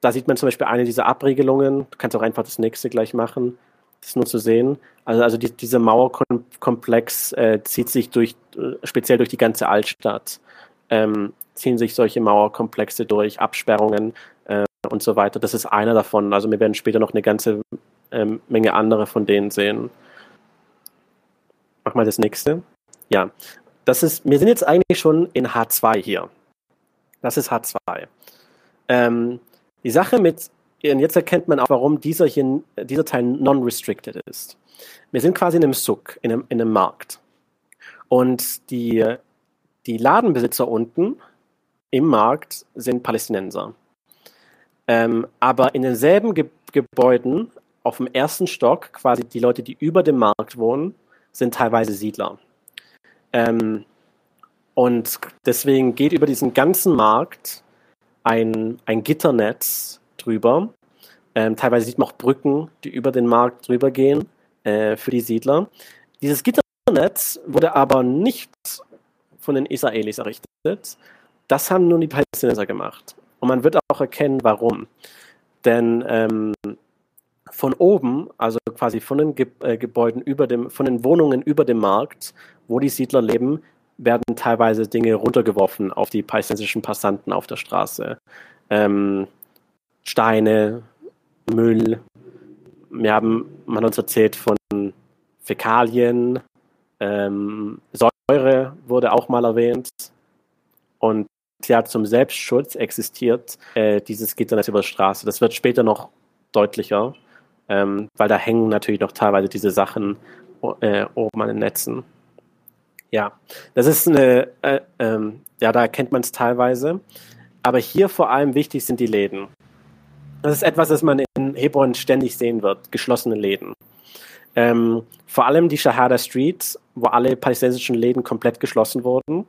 da sieht man zum Beispiel eine dieser Abriegelungen. Du kannst auch einfach das nächste gleich machen. Das ist nur zu sehen. Also, also die, dieser Mauerkomplex äh, zieht sich durch, äh, speziell durch die ganze Altstadt. Ähm, ziehen sich solche Mauerkomplexe durch, Absperrungen äh, und so weiter. Das ist einer davon. Also wir werden später noch eine ganze ähm, Menge andere von denen sehen. Mach mal das nächste. Ja, das ist, wir sind jetzt eigentlich schon in H2 hier. Das ist H2. Ähm, die Sache mit, und jetzt erkennt man auch, warum dieser, hier, dieser Teil non-restricted ist. Wir sind quasi in einem Suck, in einem, in einem Markt. Und die, die Ladenbesitzer unten im Markt sind Palästinenser. Ähm, aber in denselben Ge Gebäuden auf dem ersten Stock, quasi die Leute, die über dem Markt wohnen, sind teilweise Siedler. Ähm, und deswegen geht über diesen ganzen Markt ein, ein Gitternetz drüber. Ähm, teilweise sieht man auch Brücken, die über den Markt drüber gehen äh, für die Siedler. Dieses Gitternetz wurde aber nicht von den Israelis errichtet. Das haben nun die Palästinenser gemacht. Und man wird auch erkennen, warum. Denn ähm, von oben, also quasi von den Ge äh, Gebäuden über dem, von den Wohnungen über dem Markt, wo die Siedler leben, werden teilweise Dinge runtergeworfen auf die palästinensischen Passanten auf der Straße. Ähm, Steine, Müll. Wir haben, man hat uns erzählt von Fäkalien, ähm, Säure wurde auch mal erwähnt. Und ja, zum Selbstschutz existiert äh, dieses Gitternetz über die Straße. Das wird später noch deutlicher, ähm, weil da hängen natürlich noch teilweise diese Sachen äh, oben an den Netzen. Ja, das ist eine, äh, ähm, ja, da erkennt man es teilweise. Aber hier vor allem wichtig sind die Läden. Das ist etwas, das man in Hebron ständig sehen wird, geschlossene Läden. Ähm, vor allem die Shahada Street, wo alle palästinensischen Läden komplett geschlossen wurden.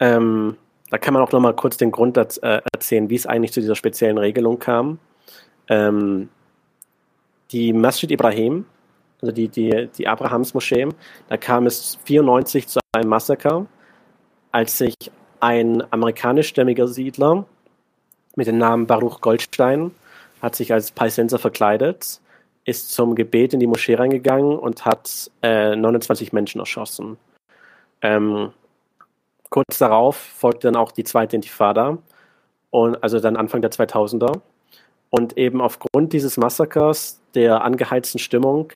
Ähm, da kann man auch noch mal kurz den Grund äh, erzählen, wie es eigentlich zu dieser speziellen Regelung kam. Ähm, die Masjid Ibrahim, also die, die, die Abrahams-Moschee, da kam es 94 zu einem Massaker, als sich ein amerikanischstämmiger Siedler mit dem Namen Baruch Goldstein hat sich als Palästinenser verkleidet, ist zum Gebet in die Moschee reingegangen und hat äh, 29 Menschen erschossen. Ähm, kurz darauf folgte dann auch die zweite Intifada, und, also dann Anfang der 2000er. Und eben aufgrund dieses Massakers, der angeheizten Stimmung,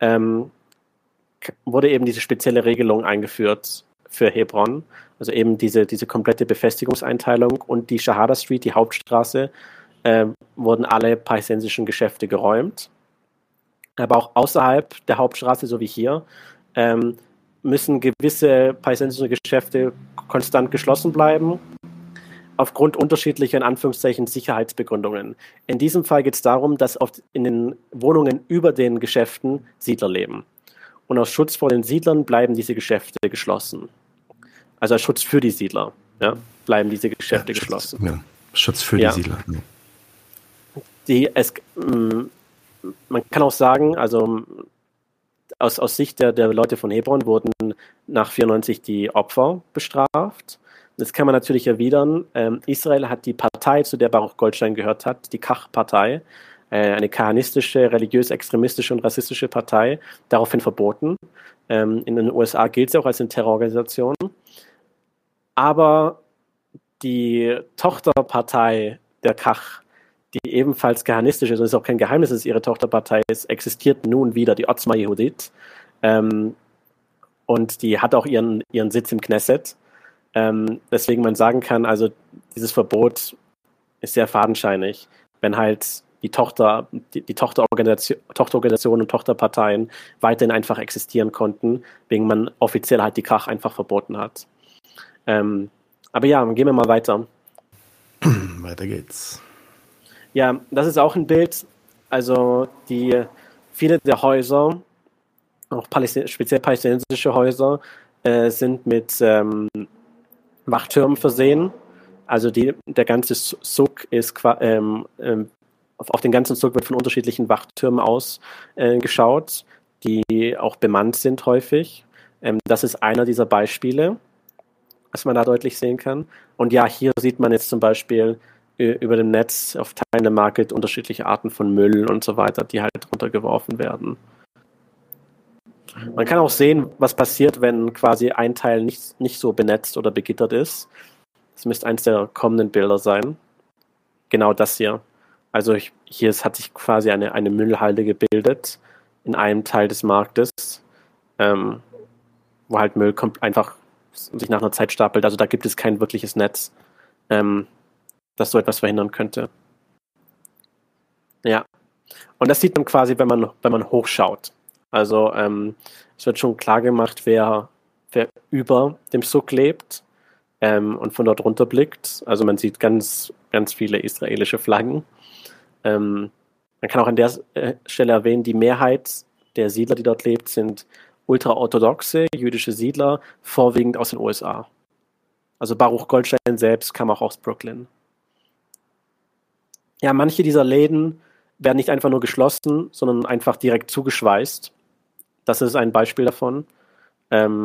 ähm, wurde eben diese spezielle Regelung eingeführt für Hebron. Also eben diese, diese komplette Befestigungseinteilung und die Shahada Street, die Hauptstraße, äh, wurden alle palästinensischen Geschäfte geräumt. Aber auch außerhalb der Hauptstraße, so wie hier, ähm, müssen gewisse palästinensische Geschäfte konstant geschlossen bleiben, aufgrund unterschiedlicher, in Anführungszeichen, Sicherheitsbegründungen. In diesem Fall geht es darum, dass oft in den Wohnungen über den Geschäften Siedler leben. Und aus Schutz vor den Siedlern bleiben diese Geschäfte geschlossen. Also als Schutz für die Siedler ja, bleiben diese Geschäfte ja, geschlossen. Ja, Schutz für die Siedler. Die, es, mm, man kann auch sagen, also aus, aus Sicht der, der Leute von Hebron wurden nach 94 die Opfer bestraft. Das kann man natürlich erwidern. Ähm, Israel hat die Partei, zu der Baruch Goldstein gehört hat, die Kach-Partei, eine kahanistische, religiös-extremistische und rassistische Partei, daraufhin verboten. Ähm, in den USA gilt sie auch als eine Terrororganisation. Aber die Tochterpartei der Kach, die ebenfalls kahanistisch ist, und es ist auch kein Geheimnis, dass es ihre Tochterpartei ist, existiert nun wieder, die Otzma Yehudit. Ähm, und die hat auch ihren, ihren Sitz im Knesset. Ähm, deswegen man sagen kann, also dieses Verbot ist sehr fadenscheinig, wenn halt die Tochter, die, die Tochterorganisation, Tochterorganisationen und Tochterparteien weiterhin einfach existieren konnten, wegen man offiziell halt die Krach einfach verboten hat. Ähm, aber ja, gehen wir mal weiter. Weiter geht's. Ja, das ist auch ein Bild. Also die viele der Häuser, auch Palästin speziell palästinensische Häuser, äh, sind mit ähm, Wachtürmen versehen. Also die, der ganze Suk ist ähm, ähm, auf, auf, den ganzen Zug wird von unterschiedlichen Wachtürmen aus äh, geschaut, die auch bemannt sind häufig. Ähm, das ist einer dieser Beispiele was man da deutlich sehen kann. Und ja, hier sieht man jetzt zum Beispiel über dem Netz auf Teilen der Market unterschiedliche Arten von Müll und so weiter, die halt runtergeworfen werden. Man kann auch sehen, was passiert, wenn quasi ein Teil nicht, nicht so benetzt oder begittert ist. Das müsste eins der kommenden Bilder sein. Genau das hier. Also hier hat sich quasi eine, eine Müllhalde gebildet in einem Teil des Marktes, ähm, wo halt Müll kommt einfach sich nach einer Zeit stapelt. Also da gibt es kein wirkliches Netz, ähm, das so etwas verhindern könnte. Ja. Und das sieht man quasi, wenn man, wenn man hochschaut. Also ähm, es wird schon klar gemacht, wer, wer über dem Suk lebt ähm, und von dort runter blickt. Also man sieht ganz, ganz viele israelische Flaggen. Ähm, man kann auch an der äh, Stelle erwähnen, die Mehrheit der Siedler, die dort lebt, sind ultraorthodoxe jüdische Siedler, vorwiegend aus den USA. Also Baruch Goldstein selbst kam auch aus Brooklyn. Ja, manche dieser Läden werden nicht einfach nur geschlossen, sondern einfach direkt zugeschweißt. Das ist ein Beispiel davon. Ähm,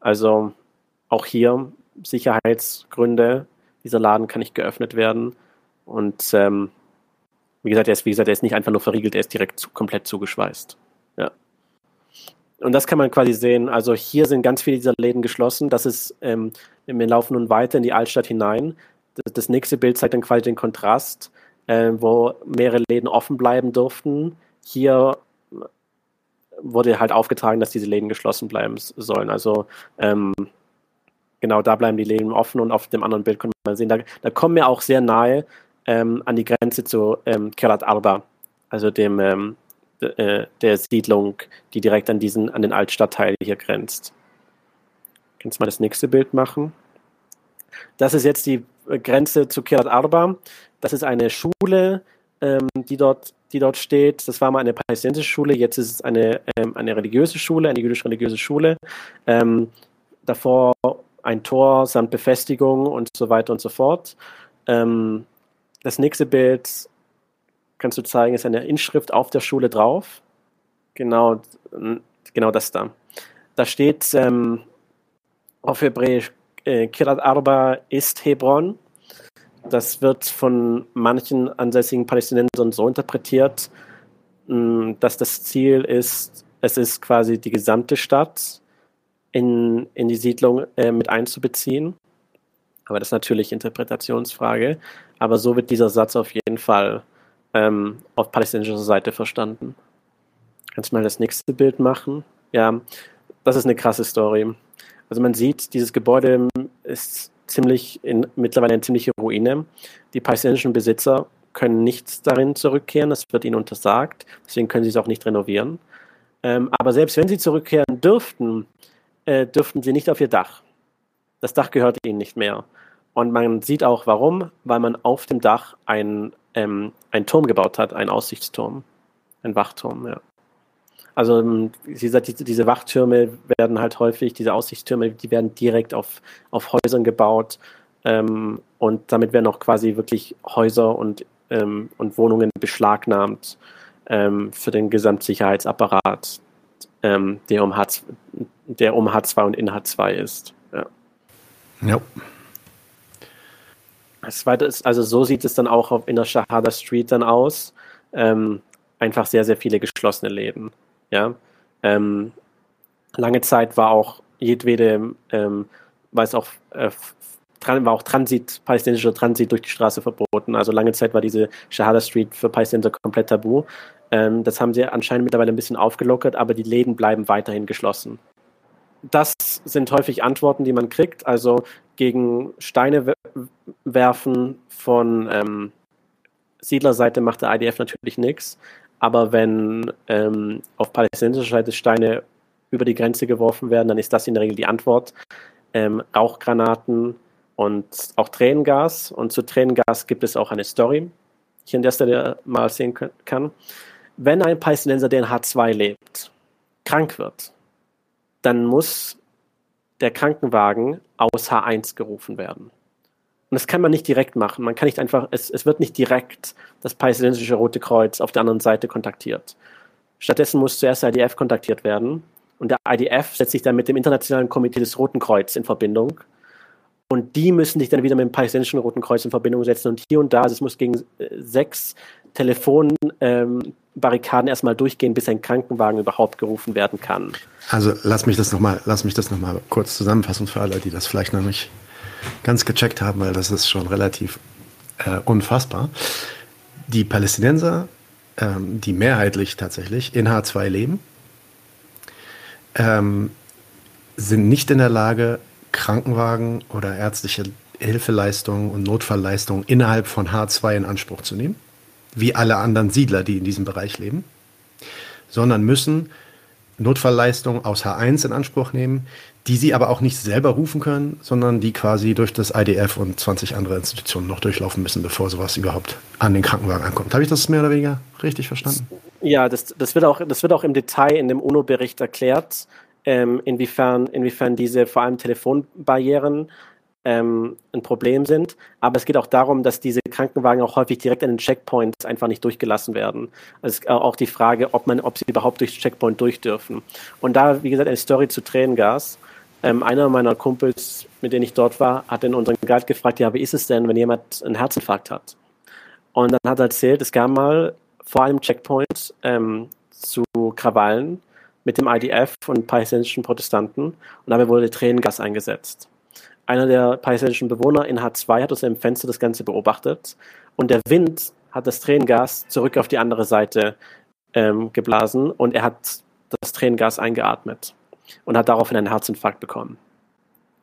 also auch hier Sicherheitsgründe. Dieser Laden kann nicht geöffnet werden. Und ähm, wie gesagt, er ist, wie gesagt, er ist nicht einfach nur verriegelt, er ist direkt zu, komplett zugeschweißt. Ja. Und das kann man quasi sehen. Also hier sind ganz viele dieser Läden geschlossen. Das ist, ähm, wir laufen nun weiter in die Altstadt hinein. Das, das nächste Bild zeigt dann quasi den Kontrast, äh, wo mehrere Läden offen bleiben durften. Hier wurde halt aufgetragen, dass diese Läden geschlossen bleiben sollen. Also ähm, genau da bleiben die Läden offen und auf dem anderen Bild kann man sehen, da, da kommen wir auch sehr nahe ähm, an die Grenze zu ähm, Kerat Arba, also dem ähm, äh, der Siedlung, die direkt an diesen, an den Altstadtteil hier grenzt. Kannst du mal das nächste Bild machen? Das ist jetzt die Grenze zu Kirat Arba. Das ist eine Schule, ähm, die, dort, die dort steht. Das war mal eine palästinensische Schule, jetzt ist es eine, ähm, eine religiöse Schule, eine jüdisch-religiöse Schule. Ähm, davor ein Tor samt Befestigung und so weiter und so fort. Ähm, das nächste Bild kannst du zeigen, ist eine Inschrift auf der Schule drauf. Genau, genau das da. Da steht ähm, auf Hebräisch, äh, Kirat Arba ist Hebron. Das wird von manchen ansässigen Palästinensern so interpretiert, mh, dass das Ziel ist, es ist quasi die gesamte Stadt in, in die Siedlung äh, mit einzubeziehen. Aber das ist natürlich Interpretationsfrage. Aber so wird dieser Satz auf jeden Fall ähm, auf palästinensischer Seite verstanden. Kannst du mal das nächste Bild machen? Ja, das ist eine krasse Story. Also man sieht, dieses Gebäude ist ziemlich in, mittlerweile eine ziemliche Ruine. Die palästinensischen Besitzer können nichts darin zurückkehren, das wird ihnen untersagt, deswegen können sie es auch nicht renovieren. Ähm, aber selbst wenn sie zurückkehren dürften, äh, dürften sie nicht auf ihr Dach. Das Dach gehört ihnen nicht mehr. Und man sieht auch warum, weil man auf dem Dach ein, ähm, einen Turm gebaut hat, einen Aussichtsturm, ein Wachturm, ja. Also ähm, wie gesagt, diese, Wachtürme werden halt häufig, diese Aussichtstürme, die werden direkt auf, auf Häusern gebaut ähm, und damit werden auch quasi wirklich Häuser und, ähm, und Wohnungen beschlagnahmt ähm, für den Gesamtsicherheitsapparat, ähm, der, um H, der um H2 und in H2 ist. Ja. ja. Das zweite ist, also so sieht es dann auch in der Shahada Street dann aus. Ähm, einfach sehr, sehr viele geschlossene Läden. Ja. Ähm, lange Zeit war auch jedwede, ähm, war auch, äh, war auch Transit, palästinensischer Transit durch die Straße verboten. Also lange Zeit war diese Shahada Street für Palästinenser komplett tabu. Ähm, das haben sie anscheinend mittlerweile ein bisschen aufgelockert, aber die Läden bleiben weiterhin geschlossen das sind häufig Antworten, die man kriegt. Also gegen Steine werfen von ähm, Siedlerseite macht der IDF natürlich nichts. Aber wenn ähm, auf palästinensischer Seite Steine über die Grenze geworfen werden, dann ist das in der Regel die Antwort. Ähm, Rauchgranaten und auch Tränengas. Und zu Tränengas gibt es auch eine Story, die ich an der Stelle mal sehen kann. Wenn ein Palästinenser, der in H2 lebt, krank wird, dann muss der Krankenwagen aus H1 gerufen werden. Und das kann man nicht direkt machen. Man kann nicht einfach, es, es wird nicht direkt das palästinensische Rote Kreuz auf der anderen Seite kontaktiert. Stattdessen muss zuerst der IDF kontaktiert werden. Und der IDF setzt sich dann mit dem Internationalen Komitee des Roten Kreuz in Verbindung. Und die müssen sich dann wieder mit dem palästinensischen Roten Kreuz in Verbindung setzen. Und hier und da, also es muss gegen äh, sechs Telefonbarrikaden ähm, erstmal durchgehen, bis ein Krankenwagen überhaupt gerufen werden kann. Also lass mich das nochmal, lass mich das nochmal kurz zusammenfassen für alle, die das vielleicht noch nicht ganz gecheckt haben, weil das ist schon relativ äh, unfassbar. Die Palästinenser, ähm, die mehrheitlich tatsächlich in H2 leben, ähm, sind nicht in der Lage, Krankenwagen oder ärztliche Hilfeleistungen und Notfallleistungen innerhalb von H2 in Anspruch zu nehmen wie alle anderen Siedler, die in diesem Bereich leben, sondern müssen Notfallleistungen aus H1 in Anspruch nehmen, die sie aber auch nicht selber rufen können, sondern die quasi durch das IDF und 20 andere Institutionen noch durchlaufen müssen, bevor sowas überhaupt an den Krankenwagen ankommt. Habe ich das mehr oder weniger richtig verstanden? Ja, das, das, wird, auch, das wird auch im Detail in dem UNO-Bericht erklärt, ähm, inwiefern, inwiefern diese vor allem Telefonbarrieren ähm, ein Problem sind. Aber es geht auch darum, dass diese Krankenwagen auch häufig direkt an den Checkpoints einfach nicht durchgelassen werden. Also auch die Frage, ob man, ob sie überhaupt durchs Checkpoint durch dürfen. Und da, wie gesagt, eine Story zu Tränengas. ähm, einer meiner Kumpels, mit denen ich dort war, hat in unseren Guide gefragt, ja, wie ist es denn, wenn jemand einen Herzinfarkt hat? Und dann hat er erzählt, es gab mal vor einem Checkpoint ähm, zu Krawallen mit dem IDF und palästinensischen Protestanten und dabei wurde Tränengas eingesetzt. Einer der palästinensischen Bewohner in H2 hat aus seinem Fenster das Ganze beobachtet und der Wind hat das Tränengas zurück auf die andere Seite ähm, geblasen und er hat das Tränengas eingeatmet und hat daraufhin einen Herzinfarkt bekommen.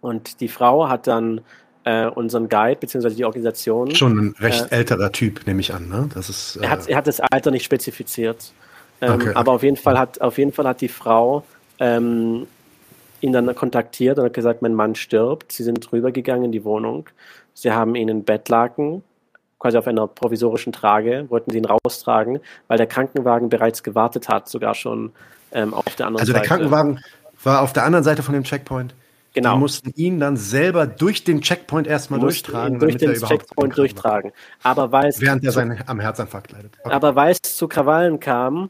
Und die Frau hat dann äh, unseren Guide beziehungsweise die Organisation. Schon ein recht äh, älterer Typ, nehme ich an. Ne? Das ist, äh, er, hat, er hat das Alter nicht spezifiziert. Ähm, okay, aber auf jeden Fall hat auf jeden Fall hat die Frau ähm, ihn dann kontaktiert und hat gesagt, mein Mann stirbt. Sie sind rübergegangen in die Wohnung. Sie haben ihn in Bettlaken quasi auf einer provisorischen Trage, wollten sie ihn raustragen, weil der Krankenwagen bereits gewartet hat, sogar schon ähm, auf der anderen Seite. Also der Krankenwagen war auf der anderen Seite von dem Checkpoint. Genau. Die mussten ihn dann selber durch den Checkpoint erstmal durchtragen. Durch den Checkpoint durchtragen. Aber weil es Während er seinen, am Herzinfarkt leidet. Okay. Aber weil es zu Krawallen kam,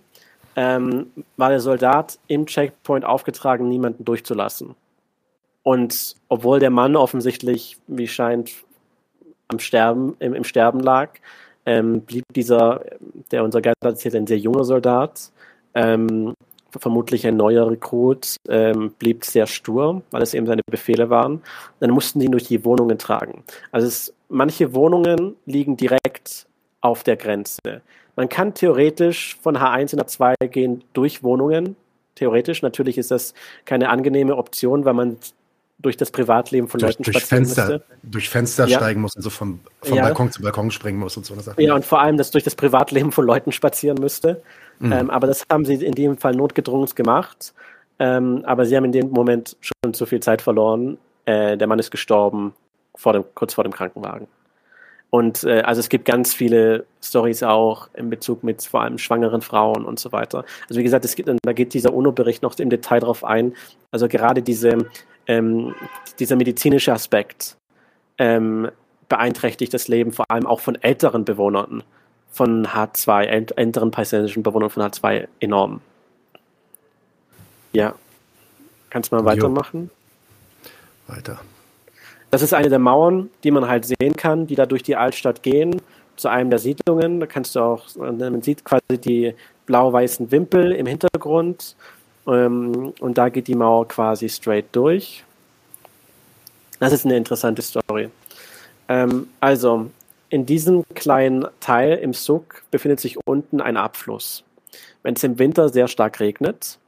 ähm, war der Soldat im Checkpoint aufgetragen, niemanden durchzulassen. Und obwohl der Mann offensichtlich, wie scheint, am Sterben, im, im Sterben lag, ähm, blieb dieser, der unser Geist erzählt, ein sehr junger Soldat, ähm, vermutlich ein neuer Rekrut, ähm, blieb sehr stur, weil es eben seine Befehle waren. Dann mussten die ihn durch die Wohnungen tragen. Also es, manche Wohnungen liegen direkt auf der Grenze. Man kann theoretisch von H1 in H2 gehen durch Wohnungen. Theoretisch. Natürlich ist das keine angenehme Option, weil man durch das Privatleben von durch, Leuten durch Fenster, müsste. Durch Fenster ja. steigen muss und so vom, vom ja. Balkon zu Balkon springen muss und so eine Sache. Ja, und vor allem, dass durch das Privatleben von Leuten spazieren müsste. Mhm. Ähm, aber das haben sie in dem Fall notgedrungen gemacht. Ähm, aber sie haben in dem Moment schon zu viel Zeit verloren. Äh, der Mann ist gestorben, vor dem, kurz vor dem Krankenwagen. Und äh, also es gibt ganz viele Stories auch in Bezug mit vor allem schwangeren Frauen und so weiter. Also wie gesagt, es gibt, da geht dieser UNO-Bericht noch im Detail drauf ein. Also gerade diese ähm, dieser medizinische Aspekt ähm, beeinträchtigt das Leben vor allem auch von älteren Bewohnern von H2, älteren palästinensischen Bewohnern von H2 enorm. Ja. Kannst du mal weitermachen? Weiter. Das ist eine der Mauern, die man halt sehen kann, die da durch die Altstadt gehen, zu einem der Siedlungen. Da kannst du auch, man sieht quasi die blau-weißen Wimpel im Hintergrund ähm, und da geht die Mauer quasi straight durch. Das ist eine interessante Story. Ähm, also, in diesem kleinen Teil im Suk befindet sich unten ein Abfluss. Wenn es im Winter sehr stark regnet,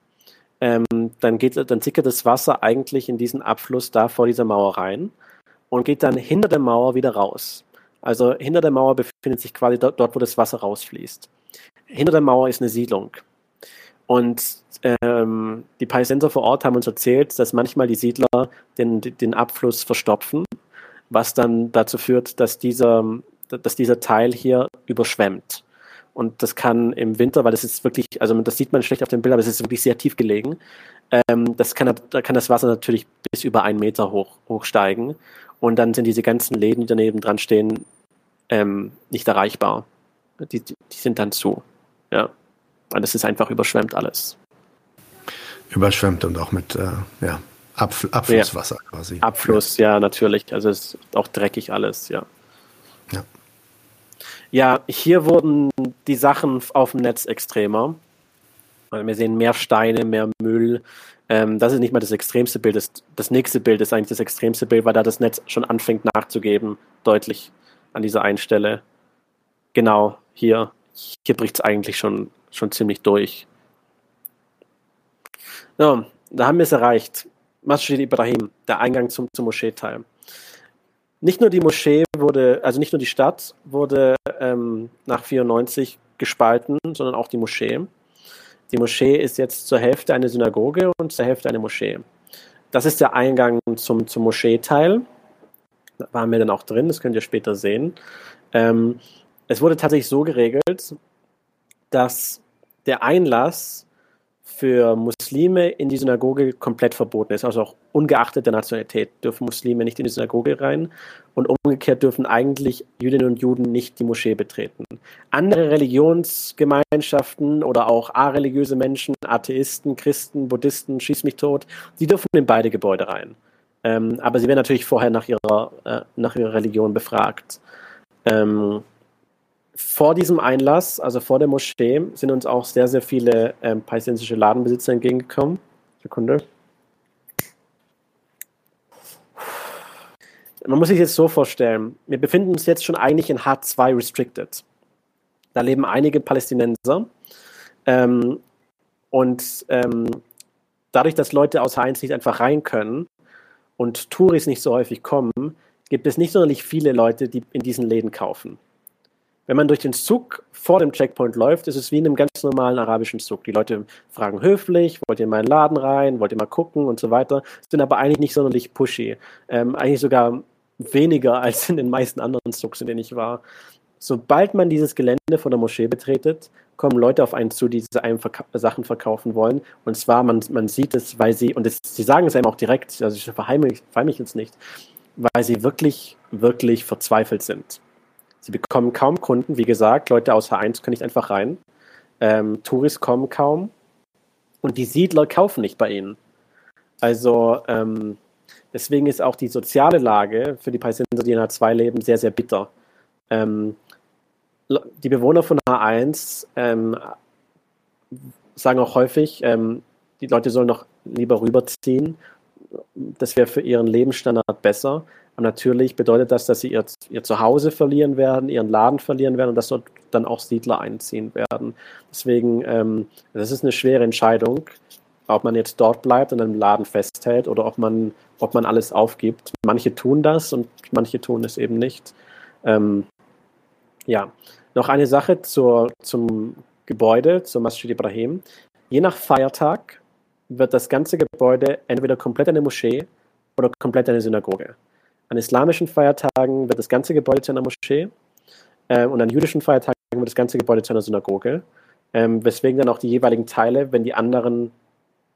ähm, dann, geht, dann sickert das Wasser eigentlich in diesen Abfluss da vor dieser Mauer rein und geht dann hinter der Mauer wieder raus. Also hinter der Mauer befindet sich quasi dort, wo das Wasser rausfließt. Hinter der Mauer ist eine Siedlung. Und ähm, die Palästinenser vor Ort haben uns erzählt, dass manchmal die Siedler den, den Abfluss verstopfen, was dann dazu führt, dass dieser, dass dieser Teil hier überschwemmt. Und das kann im Winter, weil das ist wirklich, also das sieht man schlecht auf dem Bild, aber es ist wirklich sehr tief gelegen. Ähm, das kann, da kann das Wasser natürlich bis über einen Meter hoch, hochsteigen. Und dann sind diese ganzen Läden, die daneben dran stehen, ähm, nicht erreichbar. Die, die, die sind dann zu. Ja. Und es ist einfach überschwemmt alles. Überschwemmt und auch mit äh, ja, Abf Abflusswasser ja. quasi. Abfluss, ja. ja, natürlich. Also es ist auch dreckig alles, ja. Ja. Ja, hier wurden die Sachen auf dem Netz extremer. Wir sehen mehr Steine, mehr Müll. Ähm, das ist nicht mal das extremste Bild. Das, das nächste Bild ist eigentlich das extremste Bild, weil da das Netz schon anfängt nachzugeben, deutlich an dieser einen Stelle. Genau, hier. Hier bricht es eigentlich schon schon ziemlich durch. So, da haben wir es erreicht. Masjid Ibrahim, der Eingang zum, zum Moscheeteil. Nicht nur die Moschee wurde, also nicht nur die Stadt wurde ähm, nach 94 gespalten, sondern auch die Moschee. Die Moschee ist jetzt zur Hälfte eine Synagoge und zur Hälfte eine Moschee. Das ist der Eingang zum, zum Moscheeteil. Da waren wir dann auch drin, das könnt ihr später sehen. Ähm, es wurde tatsächlich so geregelt, dass der Einlass für Muslime in die Synagoge komplett verboten ist. Also auch ungeachtet der Nationalität dürfen Muslime nicht in die Synagoge rein und umgekehrt dürfen eigentlich Jüdinnen und Juden nicht die Moschee betreten. Andere Religionsgemeinschaften oder auch areligiöse Menschen, Atheisten, Christen, Buddhisten, schieß mich tot, die dürfen in beide Gebäude rein. Ähm, aber sie werden natürlich vorher nach ihrer, äh, nach ihrer Religion befragt. Ähm, vor diesem Einlass, also vor der Moschee, sind uns auch sehr, sehr viele ähm, palästinensische Ladenbesitzer entgegengekommen. Sekunde. Man muss sich jetzt so vorstellen, wir befinden uns jetzt schon eigentlich in H2 Restricted. Da leben einige Palästinenser. Ähm, und ähm, dadurch, dass Leute aus H1 nicht einfach rein können und Touris nicht so häufig kommen, gibt es nicht sonderlich viele Leute, die in diesen Läden kaufen. Wenn man durch den Zug vor dem Checkpoint läuft, ist es wie in einem ganz normalen arabischen Zug. Die Leute fragen höflich, wollt ihr in meinen Laden rein, wollt ihr mal gucken und so weiter, sind aber eigentlich nicht sonderlich pushy. Ähm, eigentlich sogar weniger als in den meisten anderen Zugs, in denen ich war. Sobald man dieses Gelände von der Moschee betretet, kommen Leute auf einen zu, die diese einem verka Sachen verkaufen wollen. Und zwar, man, man sieht es, weil sie, und das, sie sagen es einem auch direkt, also ich verheimliche jetzt nicht, weil sie wirklich, wirklich verzweifelt sind. Sie bekommen kaum Kunden. Wie gesagt, Leute aus H1 können nicht einfach rein. Ähm, Touris kommen kaum. Und die Siedler kaufen nicht bei ihnen. Also ähm, deswegen ist auch die soziale Lage für die Palästinenser, die in H2 leben, sehr, sehr bitter. Ähm, die Bewohner von H1 ähm, sagen auch häufig, ähm, die Leute sollen noch lieber rüberziehen. Das wäre für ihren Lebensstandard besser. Und natürlich bedeutet das, dass sie ihr, ihr Zuhause verlieren werden, ihren Laden verlieren werden und dass dort dann auch Siedler einziehen werden. Deswegen, ähm, das ist eine schwere Entscheidung, ob man jetzt dort bleibt und im Laden festhält oder ob man, ob man alles aufgibt. Manche tun das und manche tun es eben nicht. Ähm, ja, noch eine Sache zur, zum Gebäude, zum Masjid Ibrahim. Je nach Feiertag wird das ganze Gebäude entweder komplett eine Moschee oder komplett eine Synagoge. An islamischen Feiertagen wird das ganze Gebäude zu einer Moschee äh, und an jüdischen Feiertagen wird das ganze Gebäude zu einer Synagoge. Ähm, weswegen dann auch die jeweiligen Teile, wenn die anderen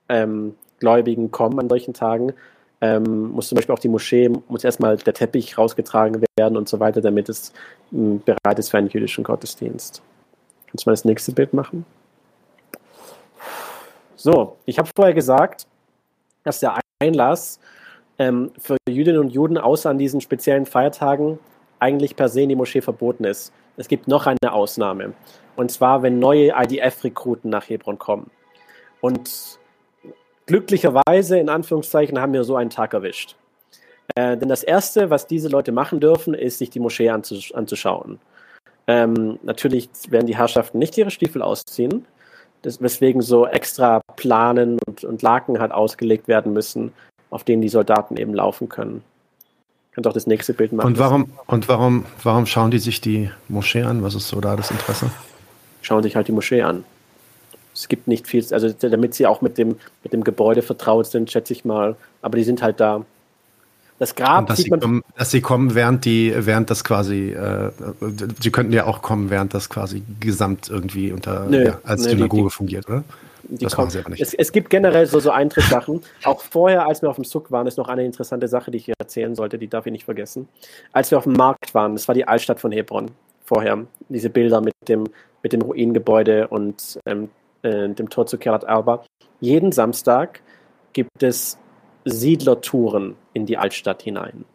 ähm, Gläubigen kommen an solchen Tagen, ähm, muss zum Beispiel auch die Moschee, muss erstmal der Teppich rausgetragen werden und so weiter, damit es m, bereit ist für einen jüdischen Gottesdienst. Kannst du mal das nächste Bild machen? So, ich habe vorher gesagt, dass der Einlass ähm, für Jüdinnen und Juden außer an diesen speziellen Feiertagen eigentlich per se in die Moschee verboten ist. Es gibt noch eine Ausnahme. Und zwar, wenn neue IDF-Rekruten nach Hebron kommen. Und glücklicherweise, in Anführungszeichen, haben wir so einen Tag erwischt. Äh, denn das Erste, was diese Leute machen dürfen, ist, sich die Moschee anzusch anzuschauen. Ähm, natürlich werden die Herrschaften nicht ihre Stiefel ausziehen, das, weswegen so extra Planen und, und Laken halt ausgelegt werden müssen, auf denen die Soldaten eben laufen können. Könnt auch das nächste Bild machen. Und warum, und warum, warum schauen die sich die Moschee an? Was ist so da das Interesse? Schauen sich halt die Moschee an. Es gibt nicht viel, also damit sie auch mit dem, mit dem Gebäude vertraut sind, schätze ich mal. Aber die sind halt da. Das Grab dass sieht man. Kommen, dass sie kommen, während die, während das quasi, äh, sie könnten ja auch kommen, während das quasi gesamt irgendwie unter nö, ja, als nö, Synagoge die, die, fungiert, oder? Die das kommen sie aber nicht. Es, es, gibt generell so, so Eintrittssachen. Auch vorher, als wir auf dem Zug waren, ist noch eine interessante Sache, die ich hier erzählen sollte, die darf ich nicht vergessen. Als wir auf dem Markt waren, das war die Altstadt von Hebron vorher, diese Bilder mit dem, mit dem Ruinengebäude und ähm, äh, dem Tor zu Kerat Arba. Jeden Samstag gibt es Siedlertouren in die Altstadt hinein.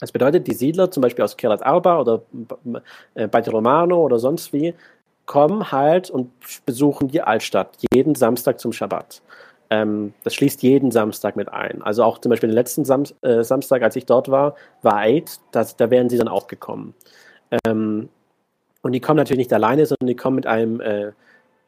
Das bedeutet, die Siedler, zum Beispiel aus Kerat Arba oder äh, Beit Romano oder sonst wie, kommen halt und besuchen die Altstadt jeden Samstag zum Schabbat. Ähm, das schließt jeden Samstag mit ein. Also auch zum Beispiel den letzten Sam äh, Samstag, als ich dort war, war Eid, das, da wären sie dann auch gekommen. Ähm, und die kommen natürlich nicht alleine, sondern die kommen mit einem, äh,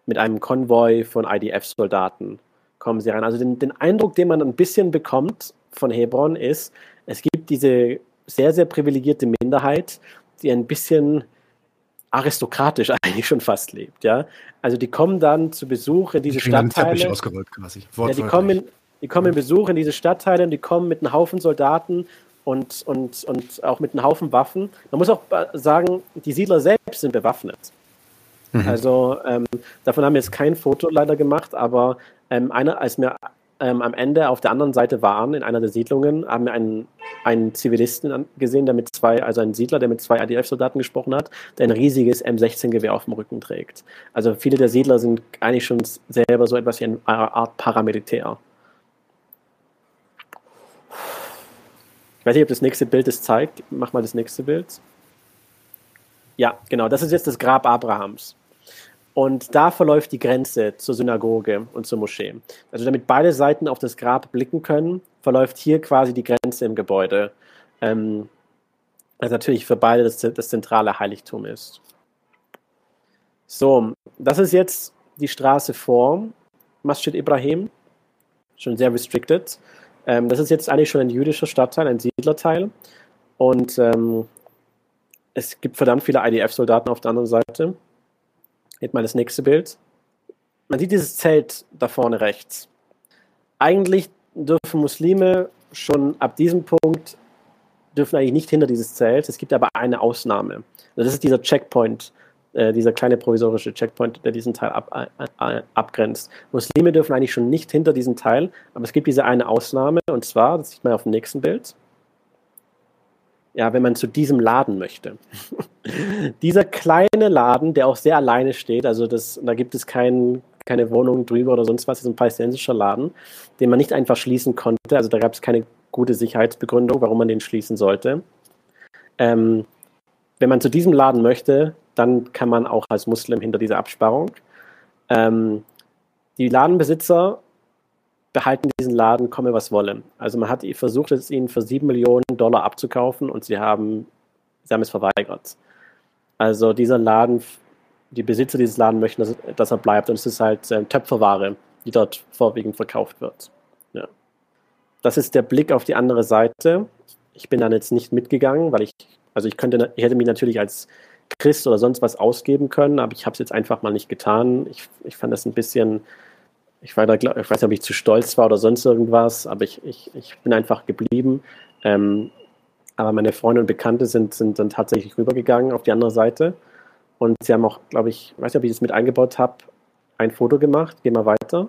mit einem Konvoi von IDF-Soldaten, kommen sie rein. Also den, den Eindruck, den man ein bisschen bekommt von Hebron ist, es gibt diese sehr, sehr privilegierte Minderheit, die ein bisschen aristokratisch eigentlich schon fast lebt, ja. Also die kommen dann zu Besuch in diese die Stadtteile. ausgerollt quasi. Ja, die kommen, in, die kommen in Besuch in diese Stadtteile und die kommen mit einem Haufen Soldaten und, und, und auch mit einem Haufen Waffen. Man muss auch sagen, die Siedler selbst sind bewaffnet. Mhm. Also ähm, davon haben wir jetzt kein Foto leider gemacht, aber ähm, einer, als wir ähm, am Ende auf der anderen Seite waren, in einer der Siedlungen, haben wir einen, einen Zivilisten gesehen, der mit zwei, also einen Siedler, der mit zwei IDF-Soldaten gesprochen hat, der ein riesiges M16-Gewehr auf dem Rücken trägt. Also viele der Siedler sind eigentlich schon selber so etwas wie eine Art Paramilitär. Ich weiß nicht, ob das nächste Bild es zeigt. Mach mal das nächste Bild. Ja, genau. Das ist jetzt das Grab Abrahams. Und da verläuft die Grenze zur Synagoge und zur Moschee. Also damit beide Seiten auf das Grab blicken können, verläuft hier quasi die Grenze im Gebäude. Ähm, also natürlich für beide das, das zentrale Heiligtum ist. So, das ist jetzt die Straße vor Masjid Ibrahim. Schon sehr restricted. Ähm, das ist jetzt eigentlich schon ein jüdischer Stadtteil, ein Siedlerteil. Und ähm, es gibt verdammt viele IDF-Soldaten auf der anderen Seite. Jetzt mal das nächste Bild. Man sieht dieses Zelt da vorne rechts. Eigentlich dürfen Muslime schon ab diesem Punkt dürfen eigentlich nicht hinter dieses Zelt. Es gibt aber eine Ausnahme. Also das ist dieser Checkpoint, äh, dieser kleine provisorische Checkpoint, der diesen Teil ab, äh, abgrenzt. Muslime dürfen eigentlich schon nicht hinter diesen Teil, aber es gibt diese eine Ausnahme und zwar, das sieht man auf dem nächsten Bild, ja, wenn man zu diesem Laden möchte. Dieser kleine Laden, der auch sehr alleine steht, also das, da gibt es kein, keine Wohnung drüber oder sonst was, ist ein palästinensischer Laden, den man nicht einfach schließen konnte. Also da gab es keine gute Sicherheitsbegründung, warum man den schließen sollte. Ähm, wenn man zu diesem Laden möchte, dann kann man auch als Muslim hinter dieser Absperrung. Ähm, die Ladenbesitzer behalten diesen Laden, komme was wolle. Also man hat versucht, es ihnen für sieben Millionen Dollar abzukaufen und sie haben, sie haben es verweigert. Also dieser Laden, die Besitzer dieses Ladens möchten, dass, dass er bleibt und es ist halt äh, Töpferware, die dort vorwiegend verkauft wird. Ja. Das ist der Blick auf die andere Seite. Ich bin dann jetzt nicht mitgegangen, weil ich, also ich könnte, ich hätte mich natürlich als Christ oder sonst was ausgeben können, aber ich habe es jetzt einfach mal nicht getan. Ich, ich fand das ein bisschen ich, war da, ich weiß nicht, ob ich zu stolz war oder sonst irgendwas, aber ich, ich, ich bin einfach geblieben. Ähm, aber meine Freunde und Bekannte sind, sind dann tatsächlich rübergegangen auf die andere Seite. Und sie haben auch, glaube ich, weiß nicht, ob ich das mit eingebaut habe, ein Foto gemacht. Geh mal weiter.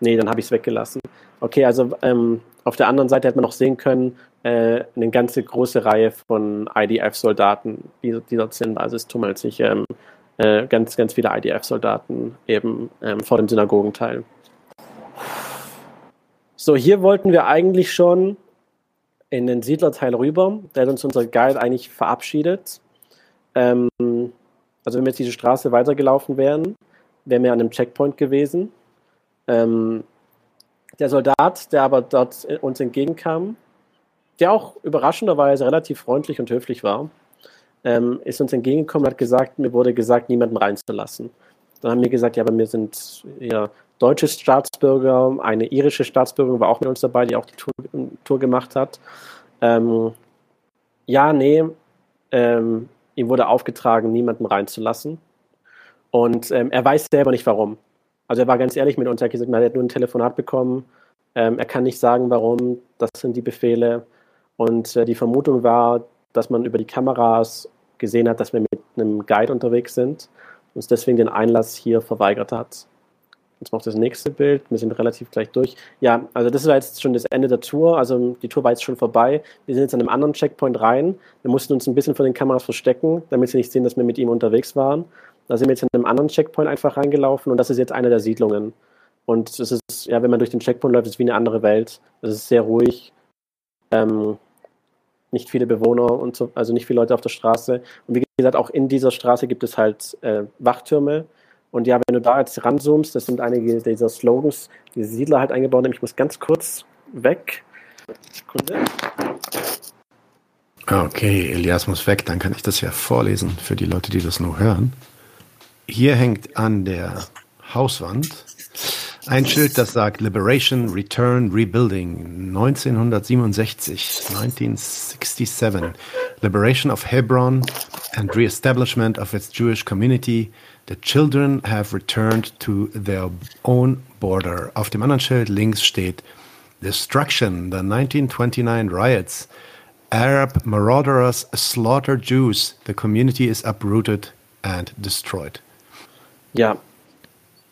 Nee, dann habe ich es weggelassen. Okay, also ähm, auf der anderen Seite hätte man noch sehen können, äh, eine ganze große Reihe von IDF-Soldaten, die, die dort sind. Also es tummelt sich ähm, äh, ganz, ganz viele IDF-Soldaten eben ähm, vor dem Synagogenteil. So, hier wollten wir eigentlich schon in den Siedlerteil rüber. Da hat uns unser Guide eigentlich verabschiedet. Ähm, also wenn wir jetzt diese Straße weitergelaufen wären, wären wir an einem Checkpoint gewesen. Ähm, der Soldat, der aber dort uns entgegenkam, der auch überraschenderweise relativ freundlich und höflich war, ähm, ist uns entgegengekommen und hat gesagt, mir wurde gesagt, niemanden reinzulassen. Dann haben wir gesagt, ja, aber wir sind ja deutsche Staatsbürger, eine irische Staatsbürgerin war auch mit uns dabei, die auch die Tour, Tour gemacht hat. Ähm, ja, nee, ähm, ihm wurde aufgetragen, niemanden reinzulassen. Und ähm, er weiß selber nicht warum. Also er war ganz ehrlich mit uns, er hat gesagt, er hat nur ein Telefonat bekommen, ähm, er kann nicht sagen, warum, das sind die Befehle. Und äh, die Vermutung war, dass man über die Kameras gesehen hat, dass wir mit einem Guide unterwegs sind, uns deswegen den Einlass hier verweigert hat. Jetzt noch das nächste Bild. Wir sind relativ gleich durch. Ja, also das war jetzt schon das Ende der Tour. Also die Tour war jetzt schon vorbei. Wir sind jetzt an einem anderen Checkpoint rein. Wir mussten uns ein bisschen vor den Kameras verstecken, damit sie nicht sehen, dass wir mit ihm unterwegs waren. Da sind wir jetzt in einem anderen Checkpoint einfach reingelaufen und das ist jetzt eine der Siedlungen. Und es ist, ja, wenn man durch den Checkpoint läuft, ist es wie eine andere Welt. Es ist sehr ruhig. Ähm, nicht viele Bewohner und so, also nicht viele Leute auf der Straße. Und wie gesagt, auch in dieser Straße gibt es halt äh, Wachtürme. Und ja, wenn du da jetzt ranzoomst, das sind einige dieser Slogans, die Siedler halt eingebaut haben. Ich muss ganz kurz weg. Sekunde. Okay, Elias muss weg, dann kann ich das ja vorlesen für die Leute, die das nur hören. Hier hängt an der Hauswand ein Schild, das sagt Liberation, Return, Rebuilding 1967, 1967. Liberation of Hebron and Reestablishment of its Jewish community. The children have returned to their own border. Auf dem anderen Schild links steht Destruction, the 1929 riots. Arab marauders slaughter Jews. The community is uprooted and destroyed. Ja,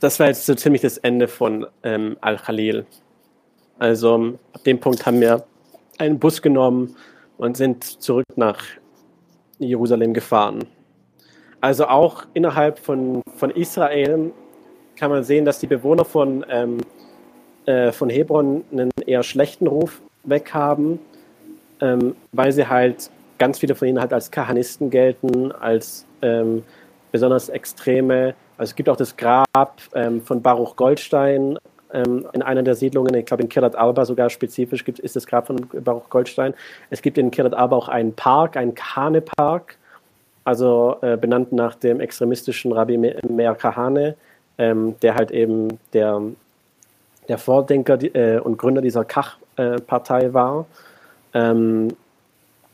das war jetzt so ziemlich das Ende von ähm, Al-Khalil. Also ab dem Punkt haben wir einen Bus genommen und sind zurück nach Jerusalem gefahren. Also auch innerhalb von, von Israel kann man sehen, dass die Bewohner von, ähm, äh, von Hebron einen eher schlechten Ruf weghaben, ähm, weil sie halt ganz viele von ihnen halt als Kahanisten gelten, als ähm, besonders extreme. Also es gibt auch das Grab ähm, von Baruch Goldstein ähm, in einer der Siedlungen, ich glaube in Kirat Arba sogar spezifisch gibt, ist das Grab von Baruch Goldstein. Es gibt in Kirat Arba auch einen Park, einen Kahane-Park, also äh, benannt nach dem extremistischen Rabbi Meir Kahane, ähm, der halt eben der, der Vordenker äh, und Gründer dieser Kach-Partei äh, war. Ähm,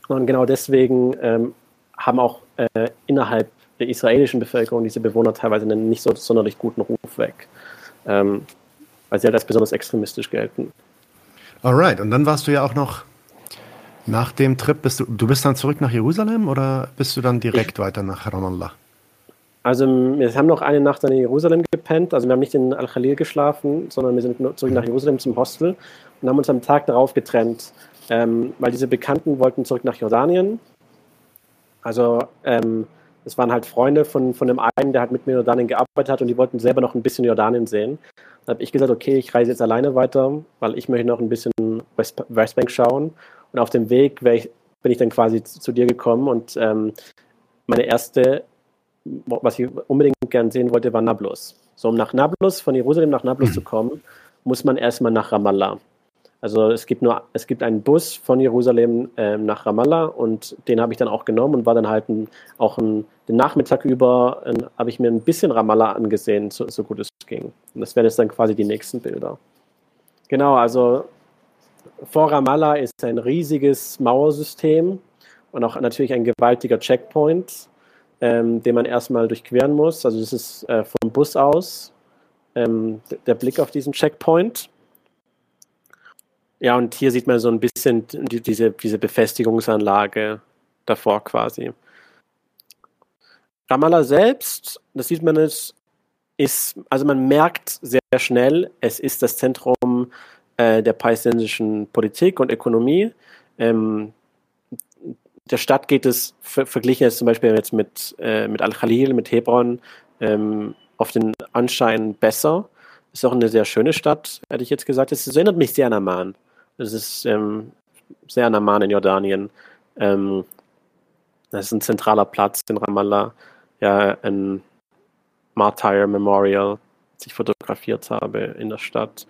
und genau deswegen ähm, haben auch äh, innerhalb der israelischen Bevölkerung diese Bewohner teilweise einen nicht so sonderlich guten Ruf weg, ähm, weil sie halt als besonders extremistisch gelten. Alright, und dann warst du ja auch noch nach dem Trip, bist du, du bist dann zurück nach Jerusalem oder bist du dann direkt ich, weiter nach Ramallah? Also wir haben noch eine Nacht in Jerusalem gepennt, also wir haben nicht in Al-Khalil geschlafen, sondern wir sind zurück nach Jerusalem zum Hostel und haben uns am Tag darauf getrennt, ähm, weil diese Bekannten wollten zurück nach Jordanien. Also ähm, es waren halt Freunde von, von dem einen, der halt mit mir in Jordanien gearbeitet hat und die wollten selber noch ein bisschen Jordanien sehen. Da habe ich gesagt, okay, ich reise jetzt alleine weiter, weil ich möchte noch ein bisschen West, Westbank schauen. Und auf dem Weg ich, bin ich dann quasi zu, zu dir gekommen und ähm, meine erste, was ich unbedingt gern sehen wollte, war Nablus. So, um nach Nablus, von Jerusalem nach Nablus zu kommen, muss man erstmal nach Ramallah. Also es gibt nur, es gibt einen Bus von Jerusalem äh, nach Ramallah und den habe ich dann auch genommen und war dann halt ein, auch ein, den Nachmittag über äh, habe ich mir ein bisschen Ramallah angesehen, so, so gut es ging. Und das wären jetzt dann quasi die nächsten Bilder. Genau, also vor Ramallah ist ein riesiges Mauersystem und auch natürlich ein gewaltiger Checkpoint, ähm, den man erstmal durchqueren muss. Also das ist äh, vom Bus aus ähm, der Blick auf diesen Checkpoint. Ja, und hier sieht man so ein bisschen die, diese, diese Befestigungsanlage davor quasi. Ramallah selbst, das sieht man es, ist, also man merkt sehr schnell, es ist das Zentrum äh, der palästinensischen Politik und Ökonomie. Ähm, der Stadt geht es, ver verglichen jetzt zum Beispiel jetzt mit, äh, mit Al-Khalil, mit Hebron, ähm, auf den Anschein besser. Ist auch eine sehr schöne Stadt, hätte ich jetzt gesagt. Es erinnert mich sehr an Amman. Es ist ähm, sehr an Amman in Jordanien. Ähm, das ist ein zentraler Platz in Ramallah. Ja, ein Martyr Memorial, das ich fotografiert habe in der Stadt.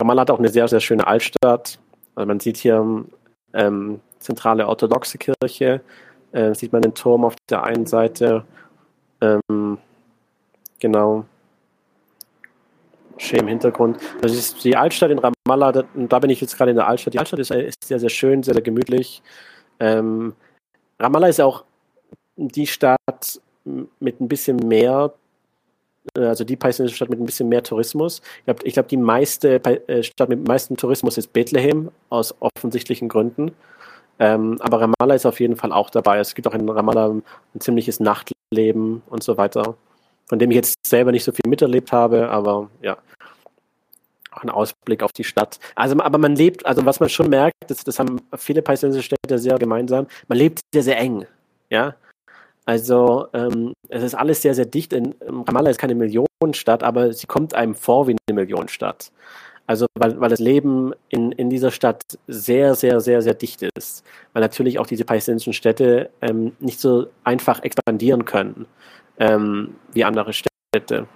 Ramallah hat auch eine sehr, sehr schöne Altstadt. Also man sieht hier ähm, zentrale orthodoxe Kirche, äh, sieht man den Turm auf der einen Seite. Ähm, genau schön im Hintergrund. Das ist die Altstadt in Ramallah, da, da bin ich jetzt gerade in der Altstadt. Die Altstadt ist, ist sehr, sehr schön, sehr, sehr gemütlich. Ähm, Ramallah ist auch die Stadt mit ein bisschen mehr, äh, also die palästinensische Stadt mit ein bisschen mehr Tourismus. Ich glaube, ich glaub, die meiste äh, Stadt mit meisten Tourismus ist Bethlehem, aus offensichtlichen Gründen. Ähm, aber Ramallah ist auf jeden Fall auch dabei. Es gibt auch in Ramallah ein ziemliches Nachtleben und so weiter von dem ich jetzt selber nicht so viel miterlebt habe, aber ja, auch ein Ausblick auf die Stadt. Also, aber man lebt, also was man schon merkt, das, das haben viele palästinensische Städte sehr gemeinsam, man lebt sehr, sehr eng, ja. Also ähm, es ist alles sehr, sehr dicht. In, Ramallah ist keine Millionenstadt, aber sie kommt einem vor wie eine Millionenstadt. Also weil, weil das Leben in, in dieser Stadt sehr, sehr, sehr, sehr dicht ist. Weil natürlich auch diese palästinensischen Städte ähm, nicht so einfach expandieren können ähm, wie andere Städte.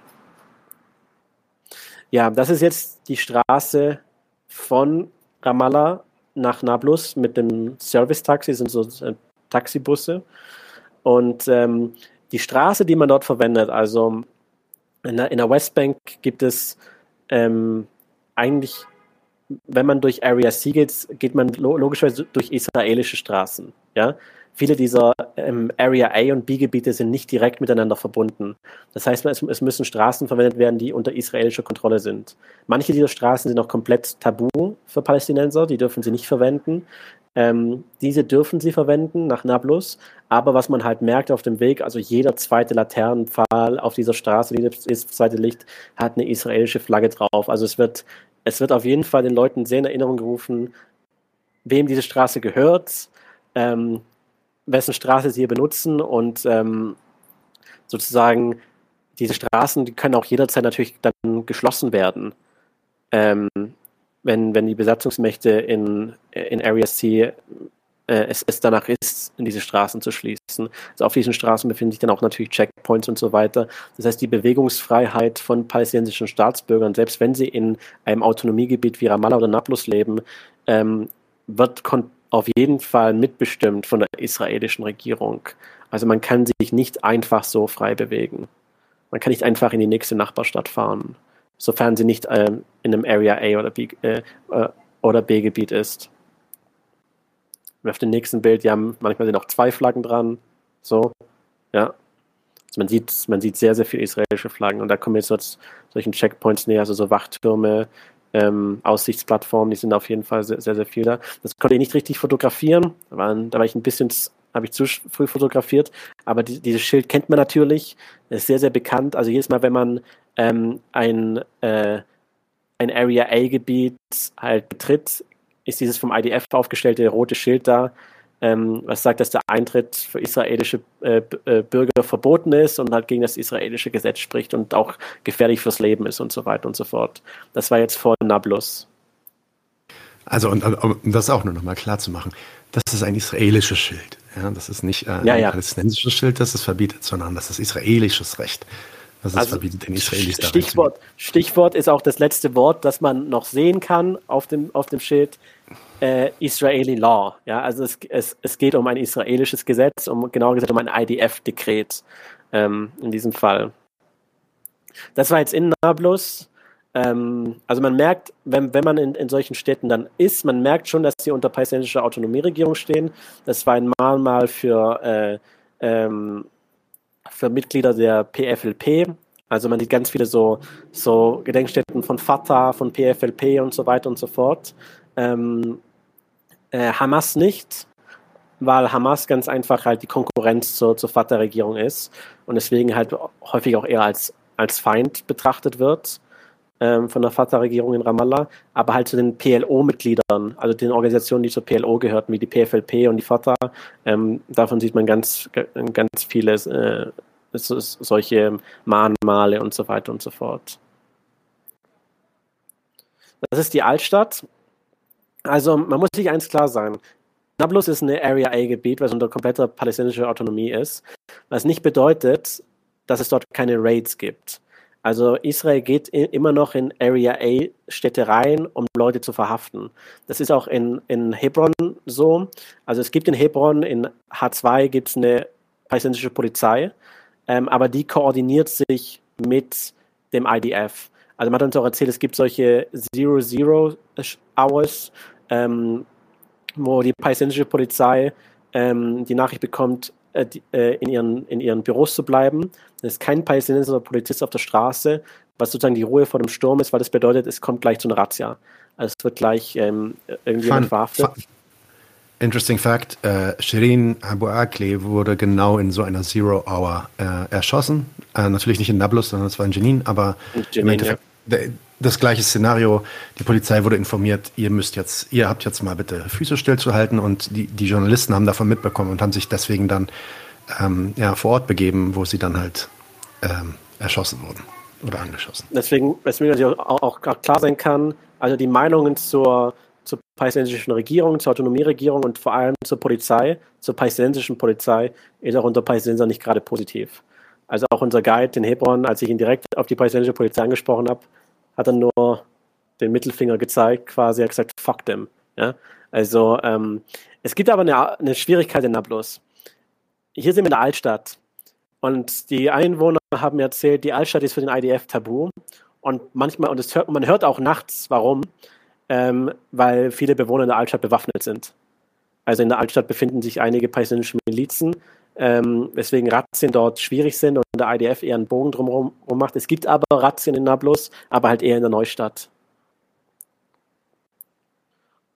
Ja, das ist jetzt die Straße von Ramallah nach Nablus mit dem Service-Taxi, sind so äh, Taxibusse. Und ähm, die Straße, die man dort verwendet, also in der, in der Westbank gibt es ähm, eigentlich, wenn man durch Area C geht, geht man logischerweise durch israelische Straßen. Ja? Viele dieser ähm, Area A und B-Gebiete sind nicht direkt miteinander verbunden. Das heißt, es, es, müssen Straßen verwendet werden, die unter israelischer Kontrolle sind. Manche dieser Straßen sind auch komplett tabu für Palästinenser, die dürfen sie nicht verwenden. Ähm, diese dürfen sie verwenden nach Nablus, aber was man halt merkt auf dem Weg, also jeder zweite Laternenpfahl auf dieser Straße, jedes zweite Licht hat eine israelische Flagge drauf. Also es wird, es wird auf jeden Fall den Leuten sehr in Erinnerung gerufen, wem diese Straße gehört, ähm, wessen Straße sie hier benutzen und ähm, sozusagen diese Straßen, die können auch jederzeit natürlich dann geschlossen werden. Ähm, wenn, wenn die Besatzungsmächte in, in Area C äh, es, es danach ist, in diese Straßen zu schließen. Also auf diesen Straßen befinden sich dann auch natürlich Checkpoints und so weiter. Das heißt, die Bewegungsfreiheit von palästinensischen Staatsbürgern, selbst wenn sie in einem Autonomiegebiet wie Ramallah oder Nablus leben, ähm, wird auf jeden Fall mitbestimmt von der israelischen Regierung. Also man kann sich nicht einfach so frei bewegen. Man kann nicht einfach in die nächste Nachbarstadt fahren sofern sie nicht ähm, in einem Area A oder B, äh, äh, oder B Gebiet ist. Auf dem nächsten Bild, haben manchmal sind auch zwei Flaggen dran. So, ja. Also man sieht, man sieht sehr, sehr viele israelische Flaggen und da kommen jetzt so solchen Checkpoints näher, also so Wachtürme, ähm, Aussichtsplattformen, die sind auf jeden Fall sehr, sehr, sehr viel da. Das konnte ich nicht richtig fotografieren, da war, da war ich ein bisschen, habe ich zu früh fotografiert, aber die, dieses Schild kennt man natürlich, ist sehr, sehr bekannt. Also jedes Mal, wenn man ähm, ein, äh, ein Area A-Gebiet halt betritt, ist dieses vom IDF aufgestellte rote Schild da, ähm, was sagt, dass der Eintritt für israelische äh, äh, Bürger verboten ist und halt gegen das israelische Gesetz spricht und auch gefährlich fürs Leben ist und so weiter und so fort. Das war jetzt vor Nablus. Also, und, um das auch nur nochmal klar zu machen, das ist ein israelisches Schild. Ja, das ist nicht äh, ein ja, ja. palästinensisches Schild, das es verbietet, sondern das ist israelisches Recht. Das ist also, verbietet den Israelis Stichwort, Stichwort ist auch das letzte Wort, das man noch sehen kann auf dem, auf dem Schild. Äh, Israeli Law. Ja, also es, es, es geht um ein israelisches Gesetz, um genauer gesagt um ein IDF-Dekret ähm, in diesem Fall. Das war jetzt in Nablus. Ähm, also man merkt, wenn, wenn man in, in solchen Städten dann ist, man merkt schon, dass sie unter palästinensischer Autonomieregierung stehen. Das war ein Mahnmal für äh, ähm, für Mitglieder der PFLP. Also man sieht ganz viele so, so Gedenkstätten von Fatah, von PFLP und so weiter und so fort. Ähm, äh, Hamas nicht, weil Hamas ganz einfach halt die Konkurrenz zur, zur Fatah-Regierung ist und deswegen halt häufig auch eher als, als Feind betrachtet wird ähm, von der Fatah-Regierung in Ramallah, aber halt zu den PLO-Mitgliedern, also den Organisationen, die zur PLO gehörten, wie die PFLP und die Fatah. Ähm, davon sieht man ganz, ganz viele äh, solche Mahnmale und so weiter und so fort. Das ist die Altstadt. Also man muss sich eins klar sein. Nablus ist eine Area A-Gebiet, was unter kompletter palästinensischer Autonomie ist, was nicht bedeutet, dass es dort keine Raids gibt. Also Israel geht immer noch in Area A Städte rein, um Leute zu verhaften. Das ist auch in, in Hebron so. Also es gibt in Hebron, in H2 gibt es eine palästinensische Polizei, ähm, aber die koordiniert sich mit dem IDF. Also man hat uns auch erzählt, es gibt solche Zero-Zero-Hours, ähm, wo die palästinensische Polizei ähm, die Nachricht bekommt, äh, äh, in, ihren, in ihren Büros zu bleiben. Es ist kein palästinensischer Polizist auf der Straße, was sozusagen die Ruhe vor dem Sturm ist, weil das bedeutet, es kommt gleich zu einer Razzia. Also es wird gleich ähm, irgendjemand verhaftet. Fun. Interesting Fact, äh, Shirin Abu Akli wurde genau in so einer Zero Hour äh, erschossen. Äh, natürlich nicht in Nablus, sondern es war in Jenin, aber Jenin, im Endeffekt ja. Das gleiche Szenario. Die Polizei wurde informiert, ihr müsst jetzt, ihr habt jetzt mal bitte Füße stillzuhalten und die, die Journalisten haben davon mitbekommen und haben sich deswegen dann ähm, ja, vor Ort begeben, wo sie dann halt ähm, erschossen wurden oder angeschossen. Deswegen, weswegen auch, auch klar sein kann, also die Meinungen zur zur palästinensischen Regierung, zur Autonomieregierung und vor allem zur Polizei, zur palästinensischen Polizei, ist auch unter Palästinenser nicht gerade positiv. Also auch unser Guide in Hebron, als ich ihn direkt auf die palästinensische Polizei angesprochen habe, hat er nur den Mittelfinger gezeigt, quasi hat gesagt, fuck them. Ja? Also ähm, es gibt aber eine, eine Schwierigkeit in Nablus. Hier sind wir in der Altstadt und die Einwohner haben mir erzählt, die Altstadt ist für den IDF tabu und manchmal, und hört, man hört auch nachts, warum, ähm, weil viele Bewohner in der Altstadt bewaffnet sind. Also in der Altstadt befinden sich einige palästinensische Milizen, ähm, weswegen Razzien dort schwierig sind und der IDF eher einen Bogen drumherum macht. Es gibt aber Razzien in Nablus, aber halt eher in der Neustadt.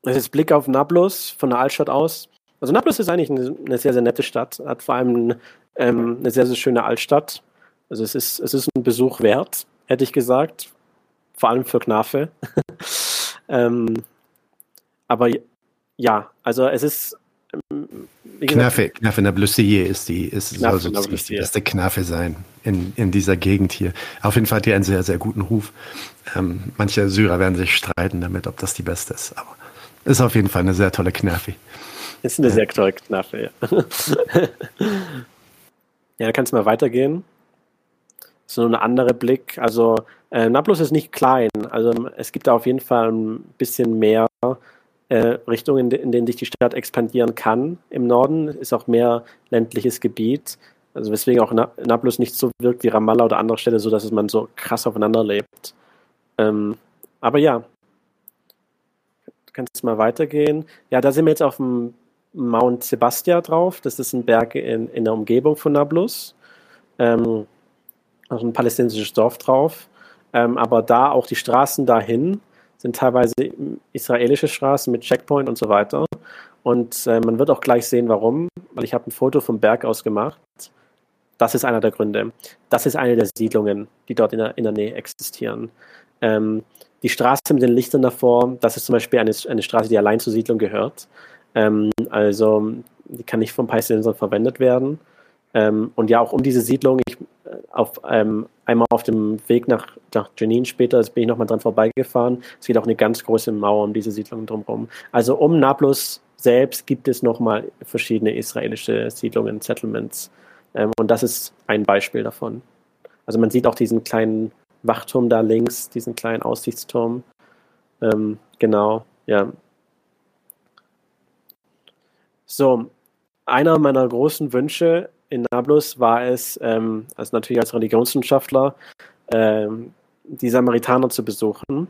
Das ist Blick auf Nablus von der Altstadt aus. Also Nablus ist eigentlich eine, eine sehr, sehr nette Stadt, hat vor allem ähm, eine sehr, sehr schöne Altstadt. Also es ist, es ist ein Besuch wert, hätte ich gesagt. Vor allem für Knafe. ähm, aber ja, also es ist. Ähm, Knafe, Knafe Nablusier ist die, ist, Knafe soll so die beste Knafe sein in, in dieser Gegend hier. Auf jeden Fall hat die einen sehr, sehr guten Ruf. Ähm, manche Syrer werden sich streiten damit, ob das die beste ist, aber ist auf jeden Fall eine sehr tolle Knafe. Ist eine sehr tolle Knafe, ja. ja, da kannst du mal weitergehen. Nur ein anderer Blick. Also äh, Nablus ist nicht klein. Also es gibt da auf jeden Fall ein bisschen mehr äh, Richtungen, in, in denen sich die Stadt expandieren kann. Im Norden ist auch mehr ländliches Gebiet. Also weswegen auch Nablus nicht so wirkt wie Ramallah oder andere Städte, so dass man so krass aufeinander lebt. Ähm, aber ja, du kannst mal weitergehen. Ja, da sind wir jetzt auf dem Mount Sebastia drauf. Das ist ein Berg in, in der Umgebung von Nablus. Ähm, also ein palästinensisches Dorf drauf. Ähm, aber da auch die Straßen dahin sind teilweise israelische Straßen mit Checkpoint und so weiter. Und äh, man wird auch gleich sehen, warum, weil ich habe ein Foto vom Berg aus gemacht. Das ist einer der Gründe. Das ist eine der Siedlungen, die dort in der, in der Nähe existieren. Ähm, die Straße mit den Lichtern davor, das ist zum Beispiel eine, eine Straße, die allein zur Siedlung gehört. Ähm, also die kann nicht vom Palästinensern verwendet werden. Ähm, und ja, auch um diese Siedlung, ich, äh, auf, ähm, einmal auf dem Weg nach, nach Jenin später, bin ich nochmal dran vorbeigefahren. Es geht auch eine ganz große Mauer um diese Siedlung drumherum. Also um Nablus selbst gibt es nochmal verschiedene israelische Siedlungen, Settlements. Ähm, und das ist ein Beispiel davon. Also man sieht auch diesen kleinen Wachturm da links, diesen kleinen Aussichtsturm. Ähm, genau, ja. So, einer meiner großen Wünsche in Nablus war es, ähm, also natürlich als Religionswissenschaftler, ähm, die Samaritaner zu besuchen.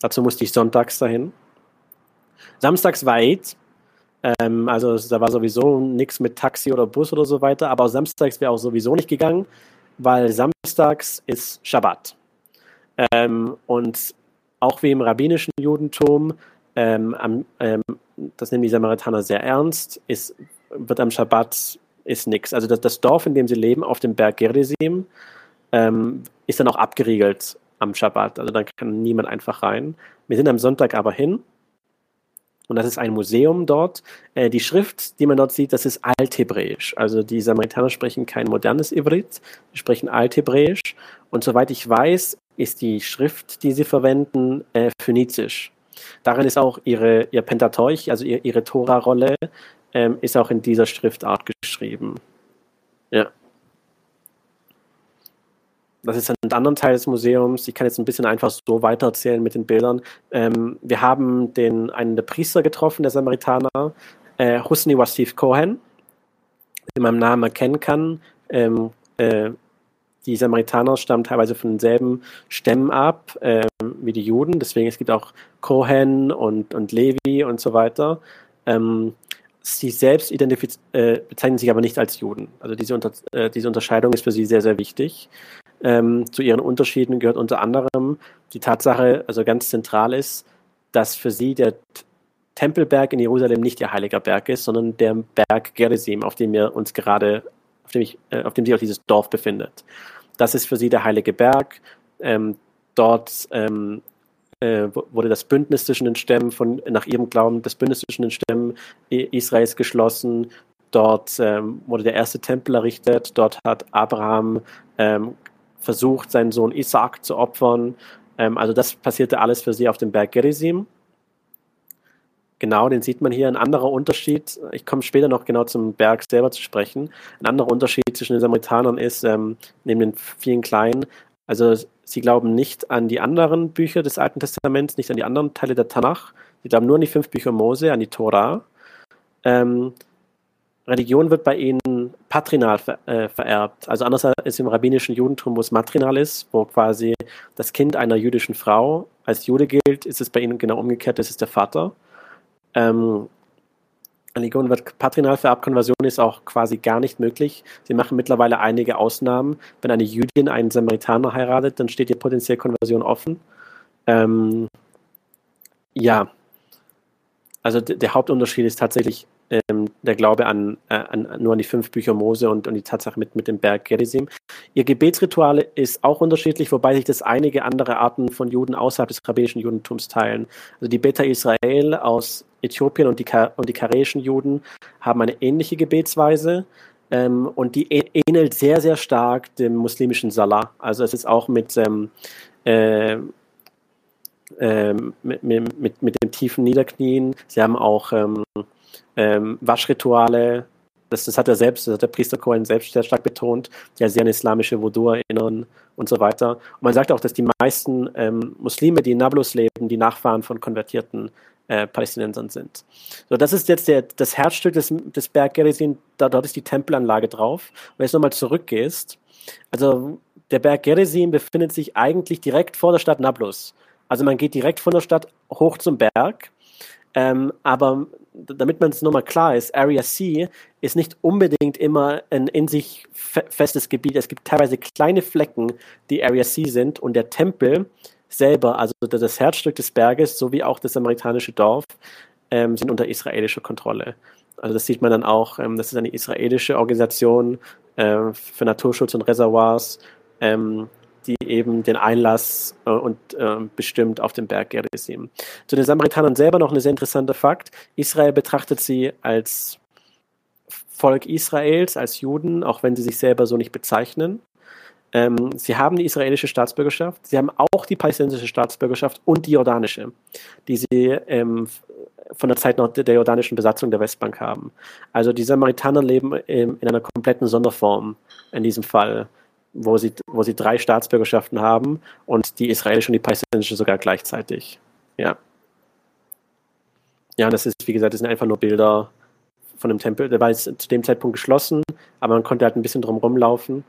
Dazu musste ich sonntags dahin. Samstags war Eid, ähm, also da war sowieso nichts mit Taxi oder Bus oder so weiter, aber samstags wäre auch sowieso nicht gegangen, weil samstags ist Schabbat. Ähm, und auch wie im rabbinischen Judentum, ähm, ähm, das nehmen die Samaritaner sehr ernst, ist, wird am Schabbat ist nichts. Also das, das, Dorf, in dem sie leben, auf dem Berg Gerizim, ähm, ist dann auch abgeriegelt am Schabbat. Also dann kann niemand einfach rein. Wir sind am Sonntag aber hin. Und das ist ein Museum dort. Äh, die Schrift, die man dort sieht, das ist Althebräisch. Also die Samaritaner sprechen kein modernes Ivrit, sie sprechen Althebräisch. Und soweit ich weiß, ist die Schrift, die sie verwenden, äh, phönizisch. Darin ist auch ihre, ihr Pentateuch, also ihr, ihre Tora-Rolle, ähm, ist auch in dieser Schriftart geschrieben. Ja. Das ist ein anderer Teil des Museums. Ich kann jetzt ein bisschen einfach so weitererzählen mit den Bildern. Ähm, wir haben den, einen der Priester getroffen, der Samaritaner, äh, Husni Wasif Cohen, den man am Namen erkennen kann. Ähm, äh, die Samaritaner stammen teilweise von denselben Stämmen ab äh, wie die Juden. Deswegen es gibt auch Cohen und, und Levi und so weiter. Ähm, sie selbst äh, bezeichnen sich aber nicht als Juden. Also diese, Unter äh, diese Unterscheidung ist für sie sehr, sehr wichtig. Ähm, zu ihren Unterschieden gehört unter anderem die Tatsache, also ganz zentral ist, dass für sie der Tempelberg in Jerusalem nicht ihr heiliger Berg ist, sondern der Berg Gerizim, auf dem wir uns gerade, auf dem, ich, äh, auf dem sich auch dieses Dorf befindet. Das ist für sie der heilige Berg. Ähm, dort ähm, äh, wurde das Bündnis zwischen den Stämmen von, nach ihrem Glauben, das Bündnis zwischen den Stämmen Israels geschlossen. Dort ähm, wurde der erste Tempel errichtet. Dort hat Abraham ähm, versucht, seinen Sohn Isaac zu opfern. Ähm, also das passierte alles für sie auf dem Berg Gerizim. Genau, den sieht man hier. Ein anderer Unterschied, ich komme später noch genau zum Berg selber zu sprechen. Ein anderer Unterschied zwischen den Samaritanern ist, ähm, neben den vielen kleinen, also sie glauben nicht an die anderen Bücher des Alten Testaments, nicht an die anderen Teile der Tanach. Sie glauben nur an die fünf Bücher Mose, an die Tora. Ähm, Religion wird bei ihnen patrinal ver äh, vererbt. Also anders als im rabbinischen Judentum, wo es matrinal ist, wo quasi das Kind einer jüdischen Frau als Jude gilt, ist es bei ihnen genau umgekehrt, das ist der Vater. Ähm, Religion wird patrinal vererbt, Konversion ist auch quasi gar nicht möglich. Sie machen mittlerweile einige Ausnahmen. Wenn eine Jüdin einen Samaritaner heiratet, dann steht ihr potenziell Konversion offen. Ähm, ja, also der Hauptunterschied ist tatsächlich ähm, der Glaube an, äh, an, nur an die fünf Bücher Mose und, und die Tatsache mit, mit dem Berg Gerizim. Ihr Gebetsritual ist auch unterschiedlich, wobei sich das einige andere Arten von Juden außerhalb des rabbinischen Judentums teilen. Also die Beta Israel aus Äthiopien und die, und die kareischen Juden haben eine ähnliche Gebetsweise. Ähm, und die ähnelt sehr, sehr stark dem muslimischen Salah. Also es ist auch mit, ähm, äh, äh, mit, mit, mit, dem tiefen Niederknien. Sie haben auch ähm, ähm, Waschrituale. Das, das hat er selbst, das hat der Priester Cohen selbst sehr stark betont, die sehr an islamische Voodoo erinnern und so weiter. Und man sagt auch, dass die meisten ähm, Muslime, die in Nablus leben, die Nachfahren von konvertierten äh, Palästinensern sind. So, das ist jetzt der, das Herzstück des, des Berg Gerizim, da, dort ist die Tempelanlage drauf. Wenn du nochmal zurückgehst, also der Berg Gerizim befindet sich eigentlich direkt vor der Stadt Nablus. Also man geht direkt von der Stadt hoch zum Berg. Ähm, aber damit man es nochmal klar ist, Area C ist nicht unbedingt immer ein in sich festes Gebiet. Es gibt teilweise kleine Flecken, die Area C sind und der Tempel selber, also das Herzstück des Berges sowie auch das samaritanische Dorf, ähm, sind unter israelischer Kontrolle. Also das sieht man dann auch, ähm, das ist eine israelische Organisation äh, für Naturschutz und Reservoirs, ähm, die eben den Einlass äh, und äh, bestimmt auf den Berg Gerizim. Zu den Samaritanern selber noch ein sehr interessanter Fakt. Israel betrachtet sie als Volk Israels, als Juden, auch wenn sie sich selber so nicht bezeichnen. Ähm, sie haben die israelische Staatsbürgerschaft, sie haben auch die palästinensische Staatsbürgerschaft und die jordanische, die sie ähm, von der Zeit noch der jordanischen Besatzung der Westbank haben. Also die Samaritaner leben ähm, in einer kompletten Sonderform in diesem Fall, wo sie, wo sie drei Staatsbürgerschaften haben und die israelische und die palästinensische sogar gleichzeitig. Ja. Ja, das ist, wie gesagt, das sind einfach nur Bilder von dem Tempel. Der war jetzt zu dem Zeitpunkt geschlossen, aber man konnte halt ein bisschen drum rumlaufen.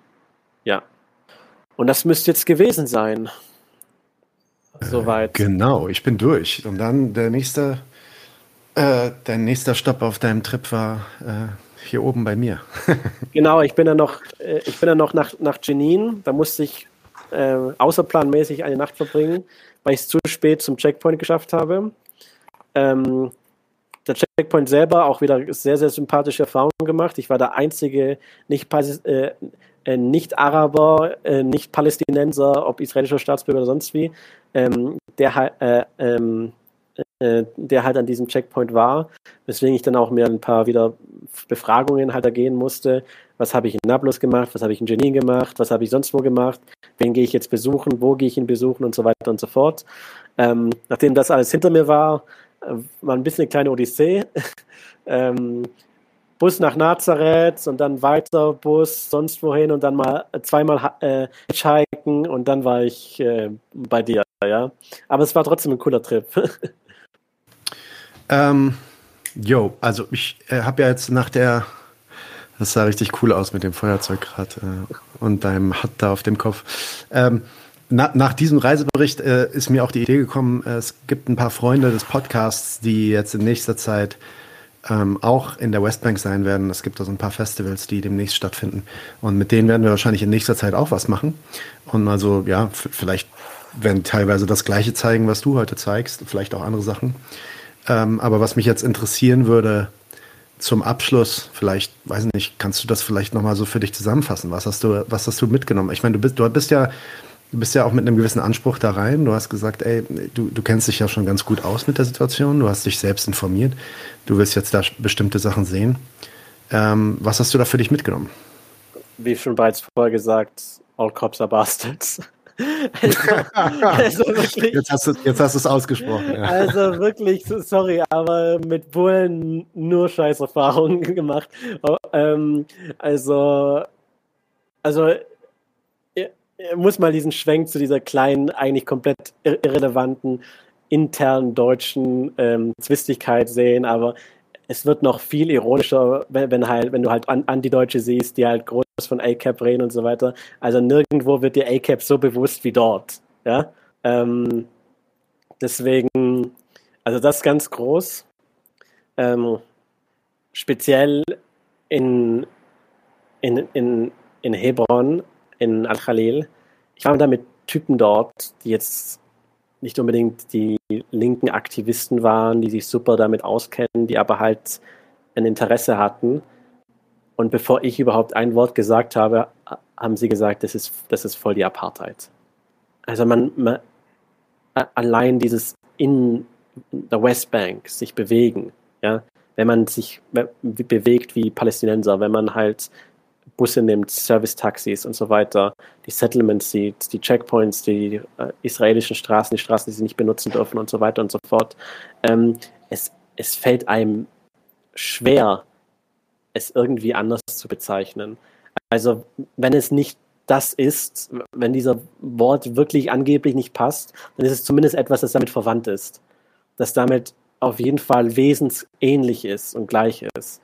Ja. Und das müsste jetzt gewesen sein. Soweit. Äh, genau, ich bin durch. Und dann der nächste, äh, der nächste Stopp auf deinem Trip war äh, hier oben bei mir. genau, ich bin dann noch, äh, ich bin dann noch nach, nach Jenin. Da musste ich äh, außerplanmäßig eine Nacht verbringen, weil ich es zu spät zum Checkpoint geschafft habe. Ähm, der Checkpoint selber auch wieder sehr, sehr sympathische Erfahrungen gemacht. Ich war der einzige nicht, äh, äh, Nicht-Araber, äh, Nicht-Palästinenser, ob israelischer Staatsbürger oder sonst wie, ähm, der, äh, der halt an diesem Checkpoint war, weswegen ich dann auch mir ein paar wieder Befragungen halt ergehen musste. Was habe ich in Nablus gemacht? Was habe ich in Jenin gemacht? Was habe ich sonst wo gemacht? Wen gehe ich jetzt besuchen? Wo gehe ich ihn besuchen? Und so weiter und so fort. Ähm, nachdem das alles hinter mir war, war ein bisschen eine kleine Odyssee. ähm, Bus nach Nazareth und dann weiter Bus sonst wohin und dann mal zweimal äh, hitchhiken und dann war ich äh, bei dir, ja. Aber es war trotzdem ein cooler Trip. ähm, jo, also ich äh, habe ja jetzt nach der, das sah richtig cool aus mit dem Feuerzeug gerade äh, und deinem Hut da auf dem Kopf. Ähm, na, nach diesem Reisebericht äh, ist mir auch die Idee gekommen, äh, es gibt ein paar Freunde des Podcasts, die jetzt in nächster Zeit ähm, auch in der Westbank sein werden. Es gibt da so ein paar Festivals, die demnächst stattfinden. Und mit denen werden wir wahrscheinlich in nächster Zeit auch was machen. Und also, ja, vielleicht werden teilweise das Gleiche zeigen, was du heute zeigst, vielleicht auch andere Sachen. Ähm, aber was mich jetzt interessieren würde, zum Abschluss, vielleicht, weiß nicht, kannst du das vielleicht nochmal so für dich zusammenfassen? Was hast du, was hast du mitgenommen? Ich meine, du bist, du bist ja Du bist ja auch mit einem gewissen Anspruch da rein. Du hast gesagt, ey, du, du kennst dich ja schon ganz gut aus mit der Situation. Du hast dich selbst informiert. Du willst jetzt da bestimmte Sachen sehen. Ähm, was hast du da für dich mitgenommen? Wie schon bereits vorher gesagt, all cops are bastards. also, also wirklich, jetzt hast du jetzt hast du es ausgesprochen. Ja. Also wirklich, sorry, aber mit Bullen nur Scheißerfahrungen gemacht. Ähm, also, also muss mal diesen Schwenk zu dieser kleinen, eigentlich komplett irrelevanten internen deutschen ähm, Zwistigkeit sehen, aber es wird noch viel ironischer, wenn, wenn halt, wenn du halt Anti-Deutsche siehst, die halt groß von ACAP reden und so weiter. Also nirgendwo wird dir ACAP so bewusst wie dort. Ja? Ähm, deswegen, also das ist ganz groß. Ähm, speziell in, in, in, in Hebron in Al-Khalil. Ich war da mit Typen dort, die jetzt nicht unbedingt die linken Aktivisten waren, die sich super damit auskennen, die aber halt ein Interesse hatten. Und bevor ich überhaupt ein Wort gesagt habe, haben sie gesagt, das ist, das ist voll die Apartheid. Also man, man allein dieses in der Westbank sich bewegen, ja, wenn man sich bewegt wie Palästinenser, wenn man halt Busse nimmt, Service-Taxis und so weiter, die Settlements sieht, die Checkpoints, die äh, israelischen Straßen, die Straßen, die sie nicht benutzen dürfen und so weiter und so fort. Ähm, es, es fällt einem schwer, es irgendwie anders zu bezeichnen. Also wenn es nicht das ist, wenn dieser Wort wirklich angeblich nicht passt, dann ist es zumindest etwas, das damit verwandt ist. Das damit auf jeden Fall wesensähnlich ist und gleich ist.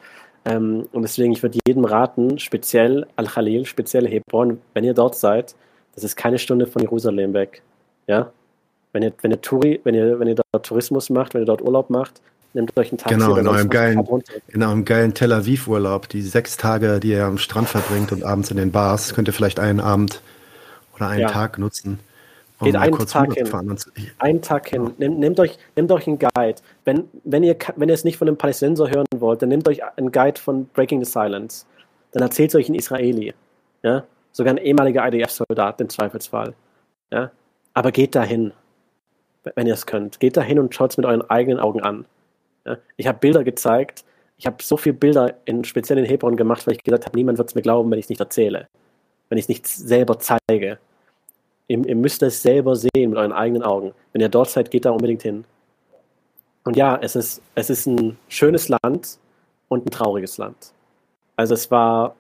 Ähm, und deswegen, ich würde jedem raten, speziell Al-Khalil, speziell Hebron, wenn ihr dort seid, das ist keine Stunde von Jerusalem weg. Ja? Wenn ihr, wenn ihr, Touri, wenn ihr, wenn ihr dort Tourismus macht, wenn ihr dort Urlaub macht, nehmt euch einen Tag Genau, in eurem, geilen, in eurem geilen Tel Aviv-Urlaub, die sechs Tage, die ihr am Strand verbringt und abends in den Bars, könnt ihr vielleicht einen Abend oder einen ja. Tag nutzen. Geht einen Tag hin. Einen Tag hin. Nehmt, nehmt, euch, nehmt euch einen Guide. Wenn, wenn, ihr, wenn ihr es nicht von einem Palästinenser hören wollt, dann nehmt euch einen Guide von Breaking the Silence. Dann erzählt es euch ein Israeli. Ja? Sogar ein ehemaliger IDF-Soldat im Zweifelsfall. Ja? Aber geht dahin, wenn ihr es könnt. Geht dahin und schaut es mit euren eigenen Augen an. Ja? Ich habe Bilder gezeigt. Ich habe so viele Bilder in, speziell in Hebron gemacht, weil ich gesagt habe, niemand wird es mir glauben, wenn ich es nicht erzähle. Wenn ich es nicht selber zeige. Ihr, ihr müsst es selber sehen mit euren eigenen Augen. Wenn ihr dort seid, geht da unbedingt hin. Und ja, es ist, es ist ein schönes Land und ein trauriges Land. Also es war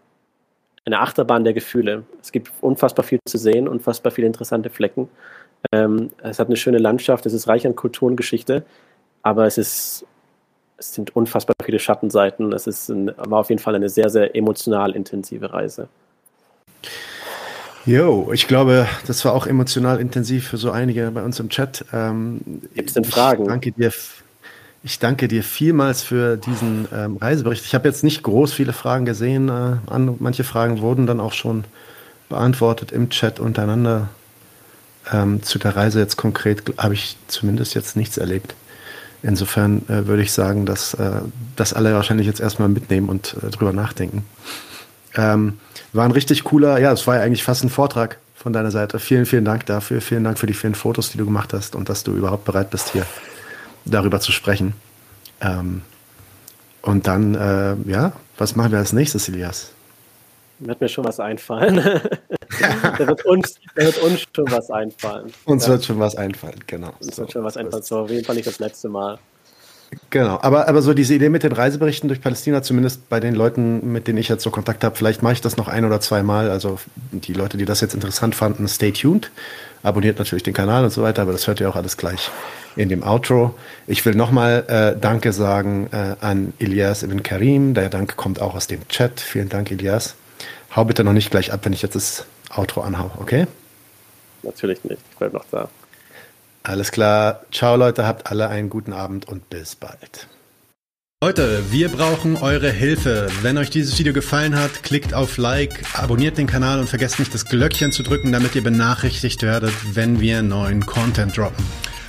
eine Achterbahn der Gefühle. Es gibt unfassbar viel zu sehen, unfassbar viele interessante Flecken. Ähm, es hat eine schöne Landschaft, es ist reich an Kultur und Geschichte, aber es ist, es sind unfassbar viele Schattenseiten. Es ist ein, war auf jeden Fall eine sehr, sehr emotional intensive Reise. Jo, ich glaube, das war auch emotional intensiv für so einige bei uns im Chat. Ähm, Gibt es denn Fragen? Ich danke dir, ich danke dir vielmals für diesen ähm, Reisebericht. Ich habe jetzt nicht groß viele Fragen gesehen. Äh, an, manche Fragen wurden dann auch schon beantwortet im Chat untereinander. Ähm, zu der Reise jetzt konkret habe ich zumindest jetzt nichts erlebt. Insofern äh, würde ich sagen, dass äh, das alle wahrscheinlich jetzt erstmal mitnehmen und äh, drüber nachdenken. Ähm, war ein richtig cooler, ja, es war ja eigentlich fast ein Vortrag von deiner Seite. Vielen, vielen Dank dafür. Vielen Dank für die vielen Fotos, die du gemacht hast und dass du überhaupt bereit bist, hier darüber zu sprechen. Ähm, und dann, äh, ja, was machen wir als nächstes, Elias? Wird mir schon was einfallen. da, wird uns, da wird uns schon was einfallen. Uns ja. wird schon was einfallen, genau. Uns so, wird schon was einfallen. So, auf jeden Fall nicht das letzte Mal. Genau, aber, aber so diese Idee mit den Reiseberichten durch Palästina, zumindest bei den Leuten, mit denen ich jetzt so Kontakt habe, vielleicht mache ich das noch ein oder zwei Mal. Also die Leute, die das jetzt interessant fanden, stay tuned. Abonniert natürlich den Kanal und so weiter, aber das hört ihr auch alles gleich in dem Outro. Ich will nochmal äh, Danke sagen äh, an Elias Ibn Karim. Der Dank kommt auch aus dem Chat. Vielen Dank, Elias. Hau bitte noch nicht gleich ab, wenn ich jetzt das Outro anhau, okay? Natürlich nicht. Ich bleibe noch da. Alles klar. Ciao Leute, habt alle einen guten Abend und bis bald. Leute, wir brauchen eure Hilfe. Wenn euch dieses Video gefallen hat, klickt auf Like, abonniert den Kanal und vergesst nicht das Glöckchen zu drücken, damit ihr benachrichtigt werdet, wenn wir neuen Content droppen.